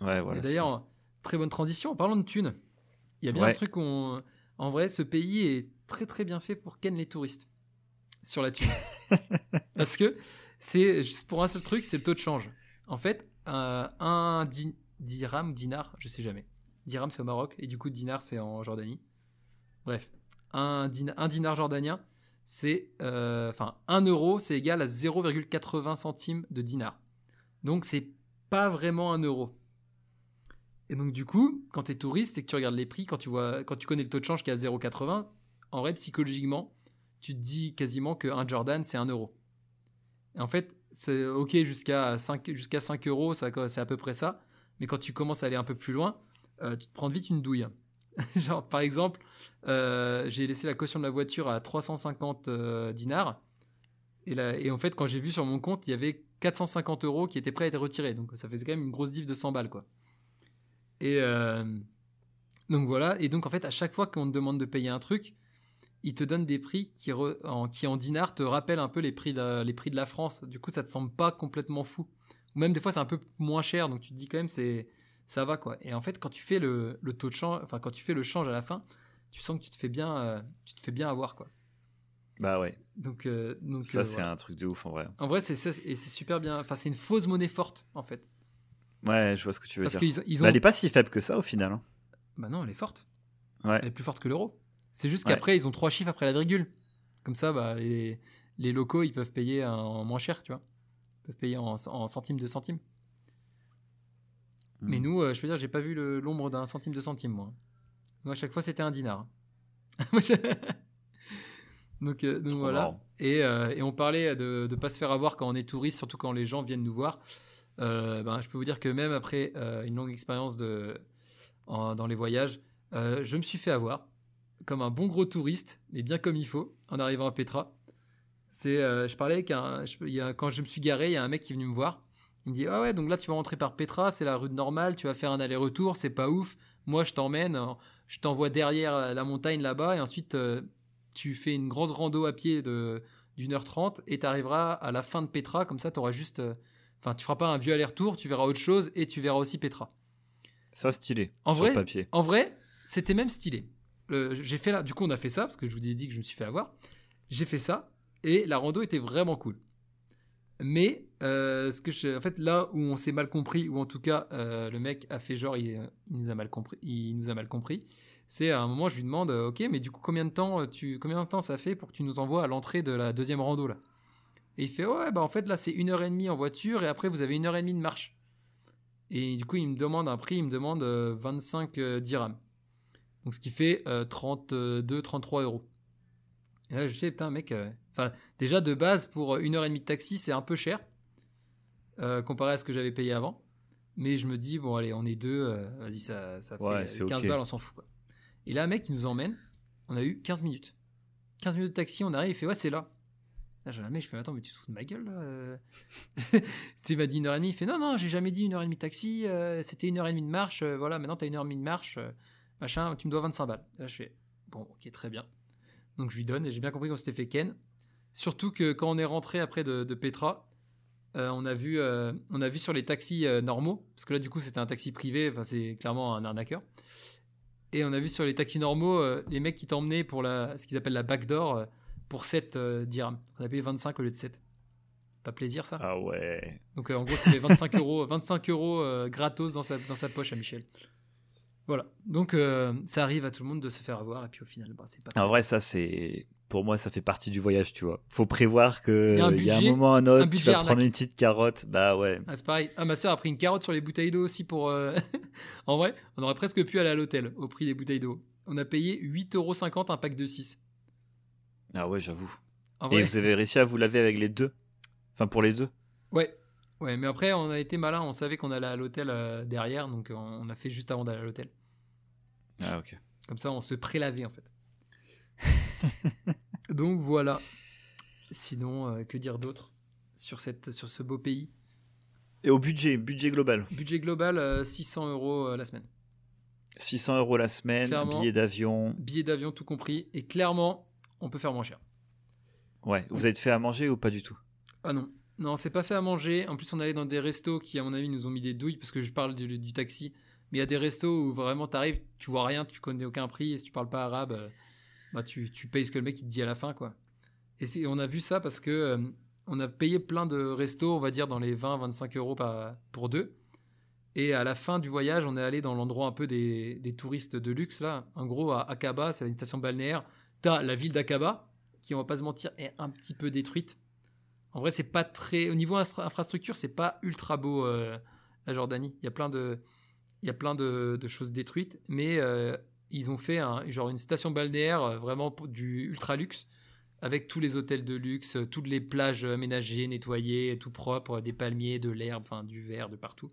Ouais, voilà. D'ailleurs, très bonne transition. En parlant de thunes, il y a bien Ouais. un truc où, on- en vrai, ce pays est très très bien fait pour ken les touristes sur la thune. Parce que c'est juste pour un seul truc, c'est le taux de change. En fait, euh, un di- dirham, dinar, je sais jamais. Dirham c'est au Maroc et du coup dinar c'est en Jordanie. Bref, un, din- un dinar jordanien, c'est euh, enfin un euro, c'est égal à 0,80 centimes de dinar. Donc c'est pas vraiment un euro. Et donc du coup, quand tu es touriste et que tu regardes les prix, quand tu connais le taux de change qui est à 0,80, en vrai psychologiquement, tu te dis quasiment qu'un Jordan c'est un euro. Et en fait, c'est ok jusqu'à 5, jusqu'à 5 euros, c'est à peu près ça. Mais quand tu commences à aller un peu plus loin, euh, tu te prends vite une douille. Genre, par exemple, euh, j'ai laissé la caution de la voiture à 350 euh, dinars. Et, là, et en fait, quand j'ai vu sur mon compte, il y avait 450 euros qui étaient prêts à être retirés. Donc ça faisait quand même une grosse diff de 100 balles. Quoi. Et euh, donc voilà. Et donc en fait, à chaque fois qu'on te demande de payer un truc, ils te donnent des prix qui, en, qui en dinars te rappellent un peu les prix, de, les prix de la France. Du coup, ça te semble pas complètement fou. Ou même des fois, c'est un peu moins cher. Donc tu te dis quand même, c'est ça va quoi. Et en fait, quand tu fais le, le taux de change, enfin quand tu fais le change à la fin, tu sens que tu te fais bien, euh, tu te fais bien avoir quoi. Bah ouais. Donc, euh, donc Ça, euh, c'est un truc de ouf en vrai. En vrai, c'est et c'est super bien. Enfin, c'est une fausse monnaie forte en fait, Ouais, je vois ce que tu veux parce dire. qu'ils ils ont. Bah, elle est pas si faible que ça au final. hein. Bah non, elle est forte. Ouais. Elle est plus forte que l'euro. C'est juste Ouais. qu'après, ils ont trois chiffres après la virgule. Comme ça, bah, les, les locaux, ils peuvent payer en moins cher, tu vois. Ils peuvent payer en, en centimes de centimes. Mais Hmm. nous, euh, je peux dire, j'ai pas vu le- l'ombre d'un centime de centime, moi. Moi, à chaque fois, c'était un dinar. Donc, euh, donc voilà. Et, euh, et on parlait de ne pas se faire avoir quand on est touriste, surtout quand les gens viennent nous voir. Ben, je peux vous dire que même après une longue expérience de, en- dans les voyages, je me suis fait avoir comme un bon gros touriste, mais bien comme il faut, en arrivant à Petra. C'est, je parlais qu'un, quand je me suis garé, il y a un mec qui est venu me voir. Il me dit ah ouais donc là tu vas rentrer par Petra, c'est la rue normale, tu vas faire un aller-retour, c'est pas ouf. Moi je t'emmène, euh, je t'envoie derrière la, montagne là-bas et ensuite euh, tu fais une grosse rando à pied de d'une heure trente et tu arriveras à la fin de Petra comme ça tu auras juste, euh, enfin tu feras pas un vieux aller-retour, tu verras autre chose et tu verras aussi Petra. Ça, stylé. En sur vrai, papier. En vrai, c'était même stylé. J'ai fait là, du coup, on a fait ça parce que je vous ai dit que je me suis fait avoir. J'ai fait ça et la rando était vraiment cool. Mais euh, ce que je, en fait, là où on s'est mal compris, ou en tout cas euh, le mec a fait genre il, nous a mal compris. C'est à un moment je lui demande, euh, ok, mais du coup combien de temps tu, combien de temps ça fait pour que tu nous envoies à l'entrée de la deuxième rando là? Et il fait ouais bah en fait là c'est une heure et demie en voiture et après vous avez une heure et demie de marche. Et du coup il me demande un prix, il me demande euh, 25 euh, dirhams. Donc ce qui fait euh, 32, 33 euros. Et là je sais putain mec, euh, déjà de base pour une heure et demie de taxi c'est un peu cher euh, comparé à ce que j'avais payé avant. Mais je me dis bon allez on est deux, euh, vas-y ça, ça fait Ouais, euh, c'est 15 ok. balles on s'en fout quoi. Et là mec il nous emmène, on a eu 15 minutes. 15 minutes de taxi, on arrive, il fait ouais c'est là. Là, j'ai mec, je fais attends mais tu te fous de ma gueule là euh Tu sais, il m'a dit une heure et demie, il fait non non j'ai jamais dit une heure et demie de taxi, euh, c'était une heure et demie de marche, euh, voilà maintenant t'as une heure et demie de marche, euh, machin, tu me dois 25 balles. Là je fais bon ok très bien. Donc je lui donne et j'ai bien compris qu'on s'était fait ken. Surtout que quand on est rentré après de, de Petra, euh, on, a vu, euh, on a vu sur les taxis euh, normaux, parce que là du coup c'était un taxi privé, enfin c'est clairement un arnaqueur. Et on a vu sur les taxis normaux les mecs qui t'emmenaient pour la, ce qu'ils appellent la backdoor pour 7 euh, dirhams. On a payé 25 au lieu de 7. Pas plaisir ça? Ah ouais. Donc en gros ça fait 25 euros, 25 euros gratos dans sa, dans sa poche à Michel. Voilà. Donc euh, ça arrive à tout le monde de se faire avoir et puis au final bah, c'est pas En vrai, ça, c'est. Pour moi, ça fait partie du voyage, tu vois. Faut prévoir que Il y a un y a un moment ou un un autre, tu budget vas prendre une petite carotte. Bah ouais. Ah, c'est pareil. Ah, ma soeur a pris une carotte sur les bouteilles d'eau aussi pour. euh, en vrai, on aurait presque pu aller à l'hôtel au prix des bouteilles d'eau. On a payé 8,50€ un pack de 6. Ah ouais, j'avoue. Et vrai, vous avez réussi à vous laver avec les deux? Enfin, pour les deux? Ouais. Ouais, mais après, on a été malin. On savait qu'on allait à l'hôtel euh, derrière, donc on, on a fait juste avant d'aller à l'hôtel. Ah ok. Comme ça, on se prélavait en fait. Donc voilà. Sinon, euh, que dire d'autre sur, cette, sur ce beau pays? Et au budget, budget global Budget global, euh, 600 euros euh, la semaine. 600 euros la semaine, Clairement. billets d'avion. Billet d'avion tout compris. Et clairement, on peut faire moins cher. Ouais, vous avez fait à manger ou pas du tout? Ah non. Non, c'est pas fait à manger. En plus, on allait dans des restos qui, à mon avis, nous ont mis des douilles parce que je parle du, du taxi. Mais il y a des restos où vraiment t'arrives, tu vois rien, tu connais aucun prix et si tu parles pas arabe, euh, bah tu, tu payes ce que le mec il te dit à la fin quoi. Et on a vu ça parce que euh, on a payé plein de restos, on va dire dans les 20-25 euros par- pour deux. Et à la fin du voyage, on est allé dans l'endroit un peu des, des touristes de luxe là. En gros, à Akaba, c'est une station balnéaire. T'as la ville d'Akaba qui, on va pas se mentir, est un petit peu détruite. En vrai, c'est pas très. Au niveau infra- infrastructure, c'est pas ultra beau euh, la Jordanie. Il y a plein de, il y a plein de, de choses détruites, mais euh, ils ont fait un, genre une station balnéaire euh, vraiment du ultra luxe avec tous les hôtels de luxe, euh, toutes les plages aménagées, nettoyées, tout propre, des palmiers, de l'herbe, enfin du verre de partout.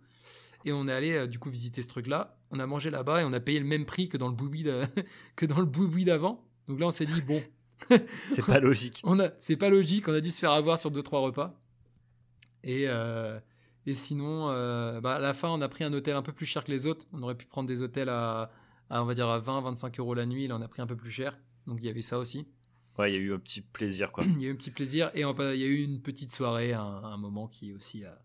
Et on est allé du coup visiter ce truc-là. On a mangé là-bas et on a payé le même prix que dans le boui que dans le boui d'avant. Donc là, on s'est dit bon, C'est pas logique. on a, c'est pas logique, on a dû se faire avoir sur deux trois repas. Et, euh, et sinon, euh, bah, à la fin, on a pris un hôtel un peu plus cher que les autres. On aurait pu prendre des hôtels à, à, on va dire à 20-25 euros la nuit. Là, on a pris un peu plus cher. Donc il y avait ça aussi. Ouais, il y a eu un petit plaisir quoi. Il y a eu un petit plaisir et on il y a eu une petite soirée, un, un moment qui aussi a,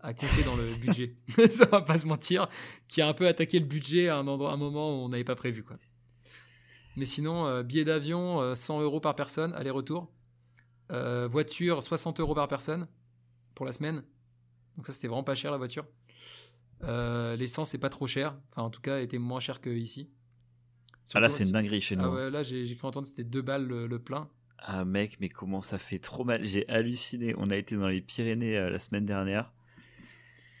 a compté dans le budget. ça va pas se mentir, qui a un peu attaqué le budget à un, endroit, un moment où on n'avait pas prévu quoi. Mais sinon, euh, billet d'avion, euh, 100 euros par personne, aller-retour. Euh, voiture, 60 euros par personne pour la semaine. Donc ça, c'était vraiment pas cher la voiture. Euh, L'essence, c'est pas trop cher. Enfin, en tout cas, elle était moins cher qu'ici. Ah là, c'est une dinguerie chez nous. Ah ouais, là, j'ai cru entendre que c'était 2 balles le, le plein. Ah mec, mais comment ça fait trop mal. J'ai halluciné. On a été dans les Pyrénées euh, la semaine dernière.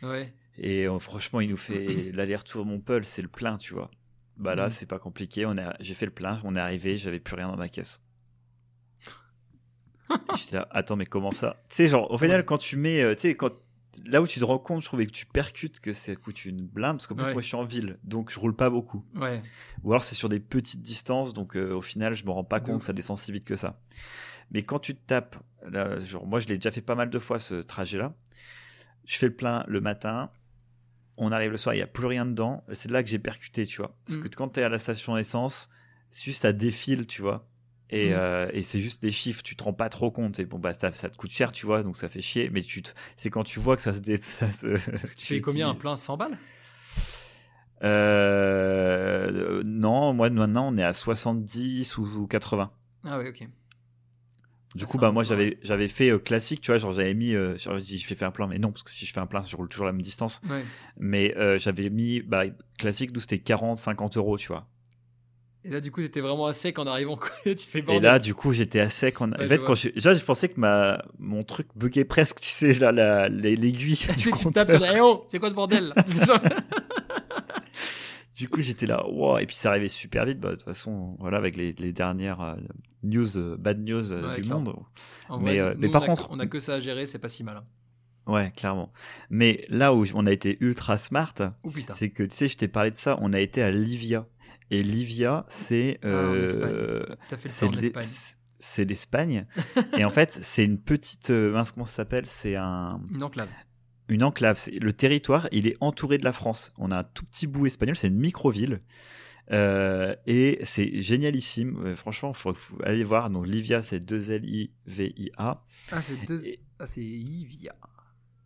Ouais. Et euh, franchement, il nous fait l'aller-retour Montpellier, c'est le plein, tu vois. Bah là, Mhm. c'est pas compliqué. On a, j'ai fait le plein, on est arrivé, j'avais plus rien dans ma caisse. J'étais là, attends, mais comment ça? Tu sais, genre, au final, quand tu mets, tu sais, quand là où tu te rends compte, je trouvais que tu percutes que ça coûte une blinde, parce qu'en plus, Ouais. moi, je suis en ville, donc je roule pas beaucoup. Ouais. Ou alors, c'est sur des petites distances, donc euh, au final, je me rends pas compte que ça descend si vite que ça. Mais quand tu te tapes, là, genre, moi, je l'ai déjà fait pas mal de fois ce trajet-là. Je fais le plein le matin. On arrive le soir, il n'y a plus rien dedans. C'est là que j'ai percuté, tu vois. Parce Mm. que quand tu es à la station essence, juste ça défile, tu vois. Et, Mm. euh, et c'est juste des chiffres, tu te rends pas trop compte. Et bon, bah, ça, ça te coûte cher, tu vois, donc ça fait chier. Mais tu te- c'est quand tu vois que ça se. Dé... ça se Tu fais combien un plein 100 balles? Euh, non, moi maintenant on est à 70 ou 80. Ah ouais, ok. Du Ah, coup, bah moi j'avais j'avais fait euh, classique, tu vois, genre j'avais mis, euh, genre, je fais un plein, mais non parce que si je fais un plein, je roule toujours la même distance. Ouais. Mais euh, j'avais mis bah, classique d'où c'était 40, 50 euros, tu vois. Et là, du coup, t'étais vraiment à sec en arrivant. quoi. tu te fais Et là, du coup, j'étais à sec. En... Ouais, je fait, vois. quand je... déjà, je pensais que ma mon truc buguait presque, tu sais, là, la... l'aiguille du tu compteur. tapes, tu dis, Eh oh, c'est quoi ce bordel? Genre- Du coup, j'étais là, wow. et puis ça arrivait super vite. Bah, de toute façon, voilà, avec les, les dernières euh, news, euh, bad news euh, Ouais, du clairement. monde. En Mais, vrai, nous, mais on par a- contre- on a que ça à gérer, c'est pas si mal. hein. Ouais, clairement. Mais là où on a été ultra smart, Oh c'est que tu sais, je t'ai parlé de ça. On a été à Livia, et Livia, c'est Ah, euh, le c'est l'E- l'Espagne. c'est l'Espagne. et en fait, c'est une petite euh, mince comment ça s'appelle? C'est un Une enclave. une enclave. Le territoire, il est entouré de la France. On a un tout petit bout espagnol, c'est une micro-ville. Euh, et c'est génialissime. Euh, franchement, il faut, faut aller voir. Donc, Livia, c'est 2-L-I-V-I-A. Ah, c'est deux. Et, Ah, c'est Ivia.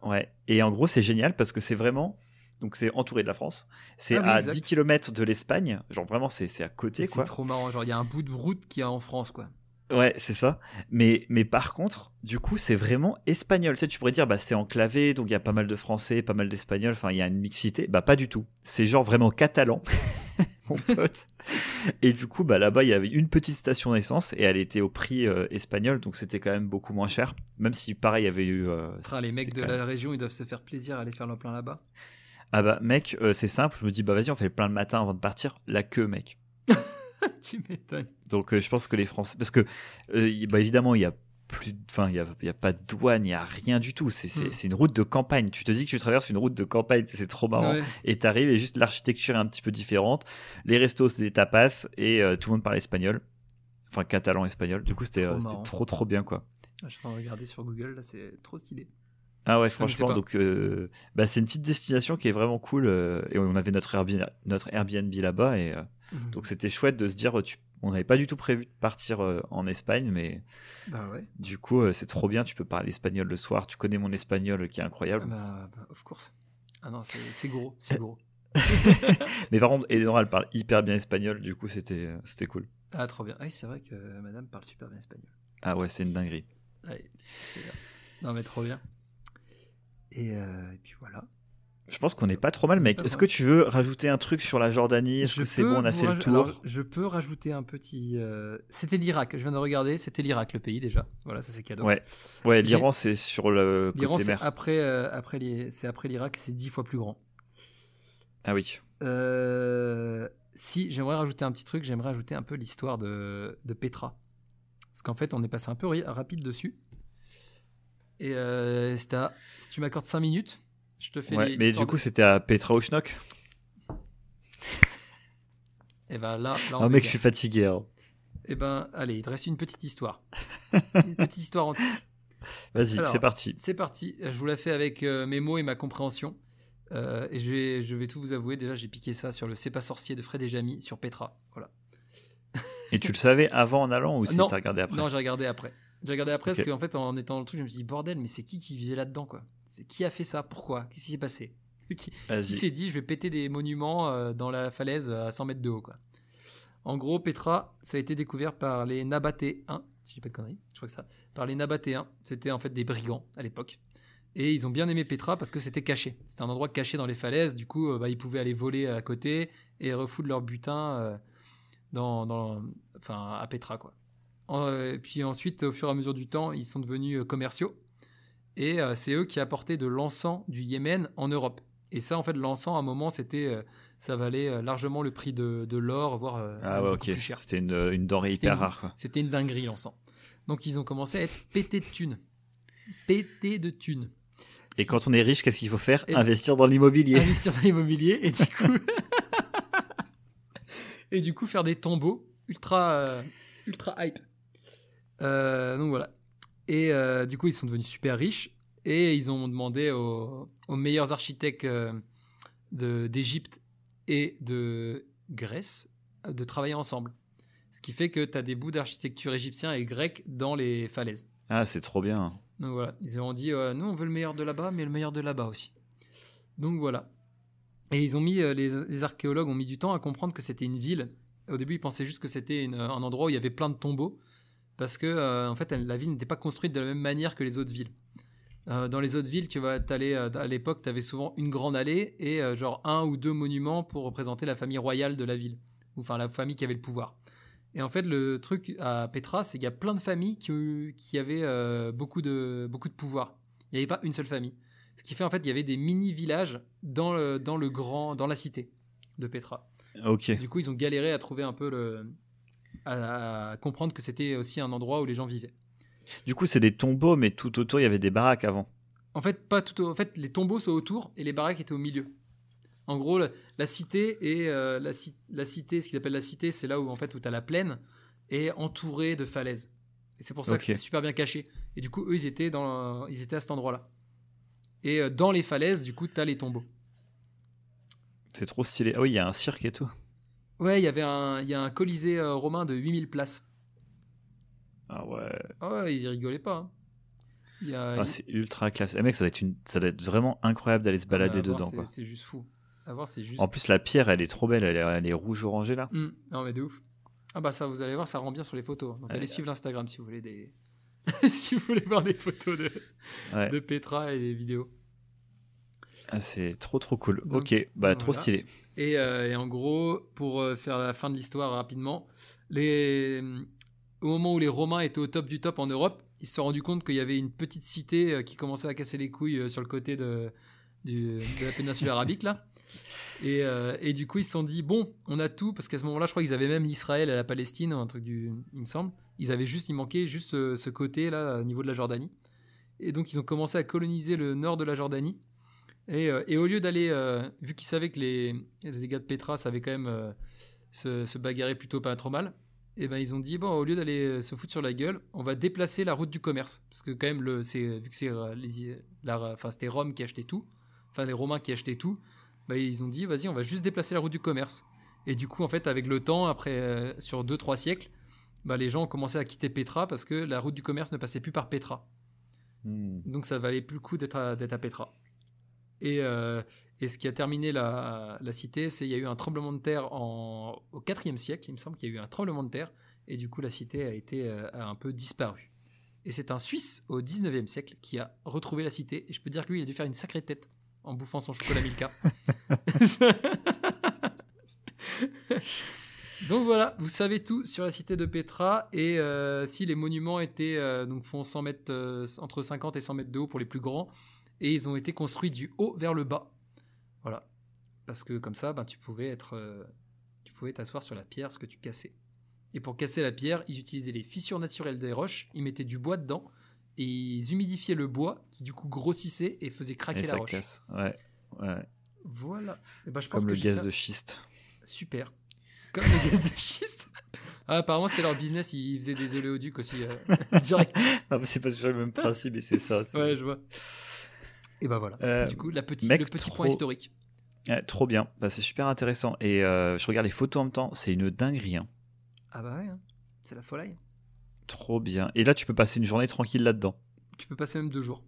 ouais. et en gros, c'est génial parce que c'est vraiment. Donc, c'est entouré de la France. C'est Ah oui, à exact. 10 km de l'Espagne. Genre, vraiment, c'est à côté, C'est trop marrant. Genre, il y a un bout de route qui est en France, quoi. Ouais, c'est ça. Mais, mais par contre, du coup, c'est vraiment espagnol. Tu sais, tu pourrais dire, bah, c'est enclavé, donc il y a pas mal de français, pas mal d'espagnols, enfin, il y a une mixité. Bah, pas du tout. C'est genre vraiment catalan, mon pote. Et du coup, bah, là-bas, il y avait une petite station d'essence et elle était au prix euh, espagnol, donc c'était quand même beaucoup moins cher. Même si, pareil, il y avait eu. euh, les mecs de la même- région, ils doivent se faire plaisir à aller faire leur plein là-bas. Ah bah, mec, euh, c'est simple. Je me dis, bah, vas-y, on fait le plein le matin avant de partir. La queue, mec. tu m'étonnes. Donc euh, je pense que les Français, parce que euh, bah, évidemment il y a plus, enfin, il y a, y a, pas de douane, il y a rien du tout. C'est Hmm. une route de campagne. Tu te dis que tu traverses une route de campagne, c'est trop marrant. Ouais. Et t'arrives et juste l'architecture est un petit peu différente. Les restos, c'est des tapas et tout le monde parle espagnol. Enfin, catalan, espagnol. Du coup, c'était Trop trop, trop bien, quoi. Je suis en train de regarder sur Google, là, c'est trop stylé. Ah ouais, franchement, donc euh, bah, c'est une petite destination qui est vraiment cool. euh, et on avait notre Airbnb, notre Airbnb là-bas et euh, Mhm. donc c'était chouette de se dire, tu, on n'avait pas du tout prévu de partir en Espagne, mais Bah ouais. du coup c'est trop bien. Tu peux parler espagnol le soir. Tu connais mon espagnol qui est incroyable. Bah, bah, of course. Ah non, c'est gros, c'est gros. Mais par contre, Eleonora elle parle hyper bien espagnol. Du coup c'était c'était cool. Ah, trop bien. Ah, oui, c'est vrai que madame parle super bien espagnol. Ah ouais, c'est une dinguerie. Ouais, c'est bien. Non, mais trop bien. Et, euh, et puis voilà. Je pense qu'on n'est pas trop mal, mec. Est-ce que tu veux rajouter un truc sur la Jordanie? Est-ce Je que c'est bon, on a fait le tour? alors, Je peux rajouter un petit. euh, C'était l'Irak, je viens de regarder, c'était l'Irak le pays déjà. Voilà, ça c'est cadeau. Ouais. Ouais, l'Iran c'est sur le L'Iran, côté c'est mer. après, euh, après les- c'est après l'Irak, c'est dix fois plus grand. Ah oui. Euh, si, j'aimerais rajouter un petit truc, j'aimerais rajouter un peu l'histoire de, de Petra. Parce qu'en fait, on est passé un peu rapide dessus. Et euh, c'est à- si tu m'accordes 5 minutes, je te fais Ouais, les- mais du coup de- c'était à Petra Ochnok. Et ben là, Non mec, je suis fatigué. hein. Eh ben, allez, il te reste une petite histoire. une petite histoire en Vas-y, c'est parti. C'est parti. Je vous la fais avec euh, mes mots et ma compréhension. Euh, et je vais, je vais tout vous avouer. Déjà, j'ai piqué ça sur le C'est pas sorcier de Fred et Jamy sur Petra. Voilà. Et tu le savais avant en allant ou si t'as regardé après Non, j'ai regardé après. J'ai regardé après parce qu'en fait, en étant dans le truc, je me suis dit bordel, mais c'est qui qui vivait là-dedans quoi? C'est qui a fait ça? Pourquoi? Qu'est-ce qui s'est passé? Qui, s'est dit je vais péter des monuments euh, dans la falaise à 100 mètres de haut quoi? En gros, Petra, ça a été découvert par les Nabatéens, si j'ai pas de conneries, je crois que ça, par les Nabatéens. C'était en fait des brigands à l'époque. Et ils ont bien aimé Petra parce que c'était caché. C'était un endroit caché dans les falaises. Du coup, euh, bah, ils pouvaient aller voler à côté et refouler leur butin euh, dans, dans- enfin, à Petra. Quoi. Euh, puis ensuite, au fur et à mesure du temps, ils sont devenus euh, commerciaux. Et euh, c'est eux qui apportaient de l'encens du Yémen en Europe. Et ça, en fait, l'encens, à un moment, c'était, ça valait largement le prix de, de l'or, voire Ah ouais, beaucoup ok. plus cher. C'était une, une denrée hyper une- rare. C'était une dinguerie, l'encens. Donc, ils ont commencé à être pétés de thunes. Pétés de thunes. Et quand on est riche, qu'est-ce qu'il faut faire? Et- Investir dans l'immobilier. investir dans l'immobilier et du coup et du coup faire des tombeaux ultra euh, ultra hype donc voilà et euh, du coup ils sont devenus super riches et ils ont demandé aux, aux meilleurs architectes euh, d'Égypte et de Grèce euh, de travailler ensemble ce qui fait que tu as des bouts d'architecture égyptien et grec dans les falaises Ah, c'est trop bien. donc voilà, ils ont dit euh, nous on veut le meilleur de là-bas, mais le meilleur de là-bas aussi. Donc voilà. Et ils ont mis, euh, les, les archéologues ont mis du temps à comprendre que c'était une ville. Au début, ils pensaient juste que c'était un endroit où il y avait plein de tombeaux, parce que euh, en fait, elle- la ville n'était pas construite de la même manière que les autres villes. Euh, dans les autres villes, tu vas t'aller euh, à l'époque, tu avais souvent une grande allée et euh, genre un ou deux monuments pour représenter la famille royale de la ville, ou enfin la famille qui avait le pouvoir. Et en fait, le truc à Petra, c'est qu'il y a plein de familles qui, qui avaient beaucoup, de, beaucoup de pouvoir. Il n'y avait pas une seule famille. Ce qui fait en fait, il y avait des mini-villages dans le, dans le grand, dans la cité de Petra. Ok. Du coup, ils ont galéré à trouver un peu le, à, à comprendre que c'était aussi un endroit où les gens vivaient. Du coup, c'est des tombeaux, mais tout autour, il y avait des baraques avant. En fait, pas tout. En fait, les tombeaux sont autour et les baraques étaient au milieu. En gros, la, la cité et euh, la, ci- la cité, ce qu'ils appellent la cité, c'est là où en fait où as la plaine est entourée de falaises. Et c'est pour ça que c'était super bien caché. Et du coup, eux, ils étaient dans, ils étaient à cet endroit-là. Et euh, dans les falaises, du coup, t'as les tombeaux. C'est trop stylé. Ah oui, il y a un cirque et tout. Ouais, il y avait un, il y a un colisée euh, romain de 8000 places. Ah ouais. Ah ouais, ils rigolaient pas. hein. Il y a, Ah, c'est ultra classe. Eh mec, ça doit être, une... ça doit être vraiment incroyable d'aller se balader à voir, dedans. c'est- Quoi. C'est juste fou. À voir, c'est juste. En plus, la pierre, elle est trop belle. Elle est, elle est rouge-orangée là. Hmm, non mais de ouf. Ah bah ça, vous allez voir, ça rend bien sur les photos. Donc Ouais. allez suivre l'Instagram si vous voulez des, si vous voulez voir des photos de, Ouais. de Petra et des vidéos. Ah, c'est trop trop cool. Donc, ok, bah trop voilà. stylé. Et, euh, et en gros, pour euh, faire la fin de l'histoire rapidement, les... au moment où les Romains étaient au top du top en Europe, ils se sont rendus compte qu'il y avait une petite cité euh, qui commençait à casser les couilles sur le côté de, du- de la péninsule arabique là. Et, euh, et du coup, ils se sont dit, bon, on a tout, parce qu'à ce moment-là, je crois qu'ils avaient même l'Israël et la Palestine, un truc du, il me semble. Ils avaient juste, il manquait juste ce, ce côté-là, au niveau de la Jordanie. Et donc, ils ont commencé à coloniser le nord de la Jordanie. Et, euh, et au lieu d'aller, euh, vu qu'ils savaient que les, les gars de Petra savaient quand même euh, se, se bagarrer plutôt pas trop mal, et ben ils ont dit bon au lieu d'aller se foutre sur la gueule, on va déplacer la route du commerce parce que quand même le c'est vu que c'est enfin c'était Rome qui achetait tout, enfin les Romains qui achetaient tout, bah, ils ont dit vas-y on va juste déplacer la route du commerce. Et du coup en fait avec le temps après euh, sur 2 3 siècles, bah, les gens ont commencé à quitter Petra parce que la route du commerce ne passait plus par Petra. Hmm. Donc ça valait plus le coup d'être à, d'être à Petra. Et, euh, et ce qui a terminé la, la cité, c'est qu'il y a eu un tremblement de terre en, au 4e siècle, il me semble qu'il y a eu un tremblement de terre, et du coup la cité a été euh, a un peu disparu. Et c'est un Suisse au 19e siècle qui a retrouvé la cité, et je peux dire que lui, il a dû faire une sacrée tête en bouffant son chocolat Milka. Donc voilà, vous savez tout sur la cité de Petra et euh, si les monuments étaient euh, donc font 100 mètres euh, entre 50 et 100 mètres de haut pour les plus grands et ils ont été construits du haut vers le bas. Voilà, parce que comme ça, ben, tu pouvais être, euh, tu pouvais t'asseoir sur la pierre, ce que tu cassais. Et pour casser la pierre, ils utilisaient les fissures naturelles des roches, ils mettaient du bois dedans et ils humidifiaient le bois qui du coup grossissait et faisait craquer Et la ça roche. casse. Ouais. ouais. Voilà. Et ben, je pense Comme que le gaz de schiste. Super. Comme les gaz de schiste. Ah, apparemment, c'est leur business. Ils faisaient des oléoducs aussi euh, direct. Non, mais c'est pas toujours le même principe, et c'est ça. Ouais, je vois. Et bah voilà. Euh, du coup, la petite, mec, le petit trop- point historique. Trop bien. Bah, c'est super intéressant. Et euh, je regarde les photos en même temps. C'est une dinguerie. hein. Ah bah ouais, hein. c'est la folie. Trop bien. Et là, tu peux passer une journée tranquille là-dedans. Tu peux passer même deux jours.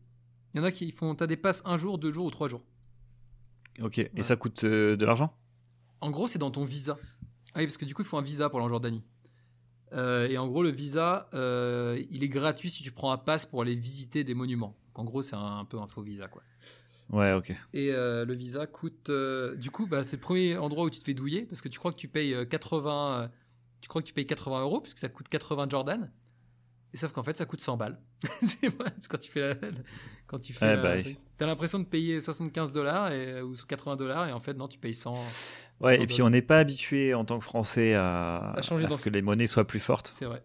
Il y en a qui font. T'as des passes un jour, deux jours ou trois jours. Ok. Et ça coûte euh, de l'argent? En gros, c'est dans ton visa. Ah oui, parce que du coup, il faut un visa pour aller en Jordanie. Euh, et en gros, le visa, euh, il est gratuit si tu prends un pass pour aller visiter des monuments. En gros, c'est un, un peu un faux visa, quoi. Ouais, ok. Et euh, le visa coûte. euh, du coup, bah, c'est le premier endroit où tu te fais douiller parce que tu crois que tu payes euh, 80. euh, tu crois que tu payes 80 euros parce que ça coûte 80 Jordan. Et sauf qu'en fait, ça coûte 100 balles. quand tu fais la. Quand tu fais la- bah. T'as l'impression de payer 75 dollars ou 80 dollars et en fait, non, tu payes 100. Ouais, et puis on n'est pas habitué en tant que Français à, À changer à ce- que les monnaies soient plus fortes. C'est vrai.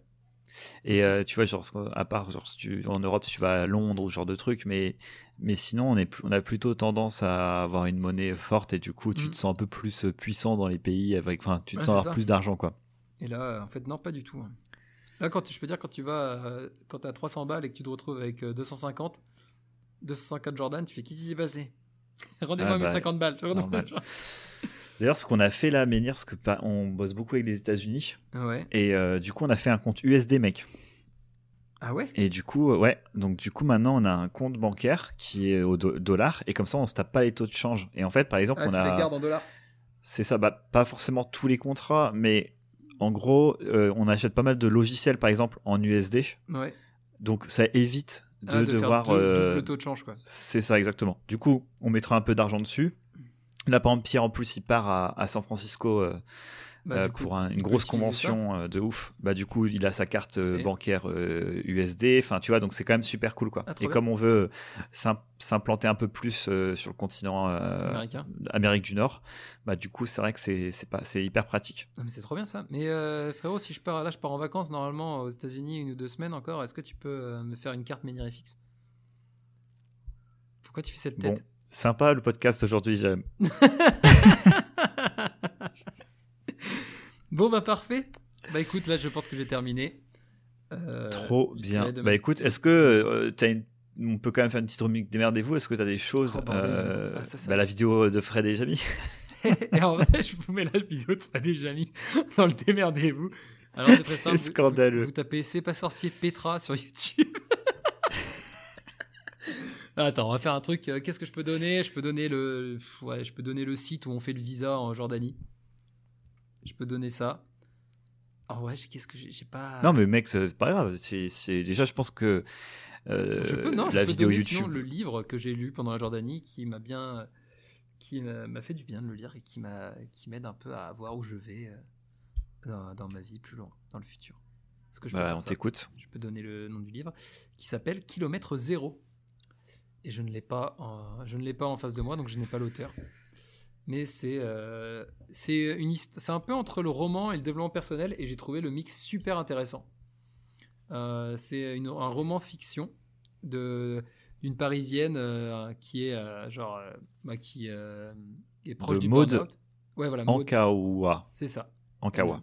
Et euh, tu vois, genre, à part genre, si tu, en Europe, si tu vas à Londres ou ce genre de truc, mais, mais sinon, on, est, on a plutôt tendance à avoir une monnaie forte et du coup, tu Mm. te sens un peu plus euh, puissant dans les pays avec, enfin, tu te Ouais, avoir ça. plus d'argent, quoi. Et là, en fait, non, pas du tout. hein. Là, quand tu- je peux dire, quand tu vas, euh, quand t'as 300 balles et que tu te retrouves avec euh, 250, 250 Jordan, tu fais qu'est-ce qui s'est passé? Rendez-moi Ah mes bah, 50 balles. D'ailleurs, ce qu'on a fait là, Menhir, parce que pas- on bosse beaucoup avec les États-Unis, ouais. et euh, du coup, on a fait un compte USD, mec. Ah ouais? Et du coup, ouais, donc du coup, maintenant, on a un compte bancaire qui est au do- dollar, et comme ça, on se tape pas les taux de change. Et en fait, par exemple, Ah, on tu a. les gardes en dollars C'est ça, bah, pas forcément tous les contrats, mais en gros, euh, on achète pas mal de logiciels, par exemple, en USD. Ouais. Donc ça évite de, Ah, de devoir. faire deux- euh, double taux de change, quoi. c'est ça, exactement. Du coup, on mettra un peu d'argent dessus. Là, par exemple, Pierre, en plus, il part à, à San Francisco euh, Bah, euh, coup, pour un- une grosse convention euh, de ouf. Bah, du coup, il a sa carte Et- bancaire euh, USD. Enfin, tu vois, donc c'est quand même super cool, quoi. Ah, Et bien. comme on veut s'im- s'implanter un peu plus sur le continent Américain. Amérique du Nord, bah, du coup, c'est vrai que c'est pas, c'est hyper pratique. Mais c'est trop bien ça. Mais frérot, si je pars là, je pars en vacances normalement aux États-Unis une ou deux semaines encore. Est-ce que tu peux me faire une carte Menirefix Pourquoi tu fais cette Bon, tête? Sympa le podcast aujourd'hui. j'aime. Bon bah parfait. Bah écoute, là je pense que j'ai terminé. Euh, Trop bien. Bah écoute, est-ce que euh, une... on peut quand même faire une petite rubrique démerdez-vous Est-ce que tu as des choses Oh, euh, Ah, ça, ça bah. La vidéo de Fred et Jamy Et en vrai, je vous mets la vidéo de Fred et Jamy dans le démerdez-vous. Alors c'est très simple. vous- scandaleux. Vous, vous tapez C'est pas sorcier Petra sur YouTube. Attends, on va faire un truc. euh, Qu'est-ce que je peux donner? Je peux donner le, ouais, je peux donner le site où on fait le visa en Jordanie. Je peux donner ça. Ah ouais, qu'est-ce que j'ai pas. Non, mais mec, c'est pas grave. C'est, Déjà, je pense que euh, je peux non, je la peux vidéo donner YouTube. sinon le livre que j'ai lu pendant la Jordanie qui m'a bien, qui m'a fait du bien de le lire et qui m'a, qui m'aide un peu à voir où je vais euh, dans, dans ma vie plus loin, dans le futur. Est-ce que je peux Bah, on t'écoute. Je peux donner le nom du livre qui s'appelle Kilomètre zéro. Et je ne l'ai pas, en, je ne l'ai pas en face de moi, donc je n'ai pas l'auteur. mais c'est euh, c'est une hist- c'est un peu entre le roman et le développement personnel, et j'ai trouvé le mix super intéressant. Euh, c'est un roman fiction de d'une parisienne euh, qui est euh, genre bah, qui est proche De du burn-out. Ouais, voilà. Ankawa. C'est ça. Ankawa.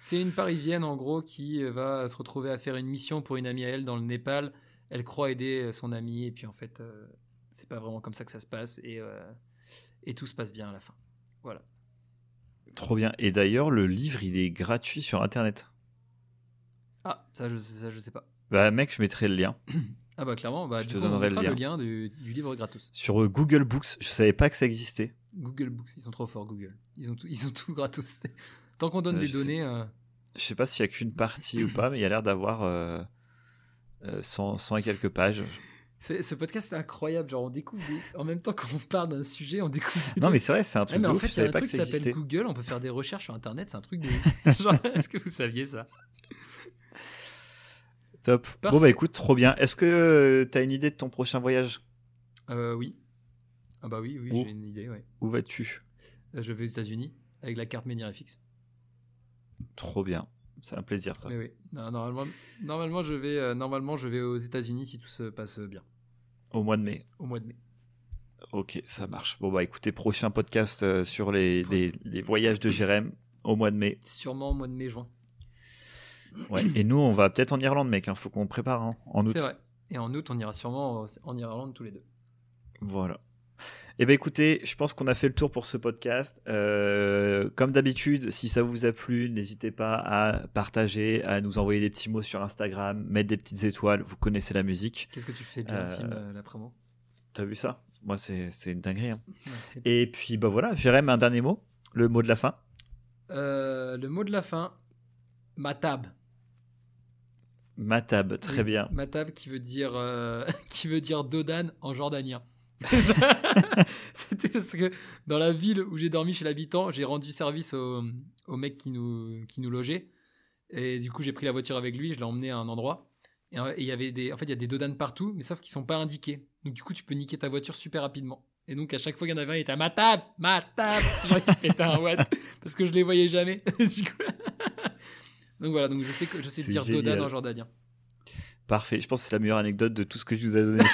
C'est une Parisienne en gros qui va se retrouver à faire une mission pour une amie à elle dans le Népal. Elle croit aider son amie et puis en fait euh, c'est pas vraiment comme ça que ça se passe et, euh, et tout se passe bien à la fin. Voilà. Trop bien. Et d'ailleurs, le livre, il est gratuit sur Internet. Ah ça je, ça, je sais pas. Bah, mec, je mettrai le lien. Ah bah clairement, bah, Je du te coup, on donnerai le lien. du, du livre gratos. Sur euh, Google Books, je savais pas que ça existait. Google Books, ils sont trop forts Google. Ils ont tout, ils ont tout gratos. Tant qu'on donne Euh, des je données, euh, Je sais pas s'il y a qu'une partie ou pas, mais il y a l'air d'avoir euh, euh, 100, 100 et quelques pages. ce podcast c'est incroyable. Genre on découvre des- en même temps qu'on parle d'un sujet, on découvre des Non, trucs mais c'est vrai, c'est un Ouais, truc mais de en ouf, fait, il y a un truc qui s'appelle. Google, on peut faire des recherches sur Internet, c'est un truc de. Genre, Est-ce que vous saviez ça? Top. Parfait. Bon, bah écoute, trop bien. Est-ce que tu as une idée de ton prochain voyage? Euh, Oui. Ah bah oui, oui, j'ai une idée, ouais. Où vas-tu? Euh, Je vais aux États-Unis avec la carte Ménirefix. Trop bien. C'est un plaisir, ça. Mais oui, Non, normalement, normalement, je vais, euh, normalement, je vais aux États-Unis si tout se passe bien, Au mois de mai. au mois de mai. Ok, ça marche. Bon, bah écoutez, prochain podcast euh, sur les, les- les voyages de Jérém au mois de mai. Sûrement au mois de mai-juin. Ouais. Et nous, on va peut-être en Irlande, mec. Il faut qu'on prépare hein, en août. C'est vrai. Et en août, on ira sûrement en Irlande tous les deux. Voilà. Eh bien écoutez, je pense qu'on a fait le tour pour ce podcast. Euh, comme d'habitude, si ça vous a plu, n'hésitez pas à partager, à nous envoyer des petits mots sur Instagram, mettre des petites étoiles. Vous connaissez la musique. Qu'est-ce que tu fais bien, Euh, Sim, euh, la promo? T'as vu ça? Moi, c'est une dinguerie. hein. Ouais. Et puis, bah voilà, Jérém, un dernier mot? Le mot de la fin? Euh, Le mot de la fin, matab. Matab, très Oui, bien. Matab qui veut dire qui veut dire Dodan en jordanien. C'était parce que dans la ville où j'ai dormi chez l'habitant, j'ai rendu service au, au mec qui nous, qui nous logeait. Et du coup, j'ai pris la voiture avec lui, je l'ai emmené à un endroit. Et euh, et il y avait des, en fait, il y a des Dodan partout, mais sauf qu'ils sont pas indiqués. Donc du coup, tu peux niquer ta voiture super rapidement. Et donc à chaque fois qu'il y en avait un, il était à ma table, ma table. Genre il pétait un watt parce que je les voyais jamais. Donc voilà, donc je sais que je sais dire Dodan en jordanien. Parfait. Je pense que c'est la meilleure anecdote de tout ce que tu nous as donné.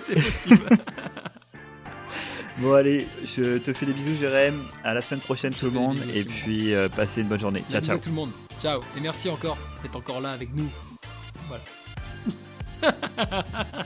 C'est possible. Bon, allez, je te fais des bisous, Jérém. À la semaine prochaine, Je tout le monde. bisous Et puis, euh, passez une bonne journée. Ciao, ciao. à tout le monde. Ciao. Et merci encore d'être encore là avec nous. Voilà.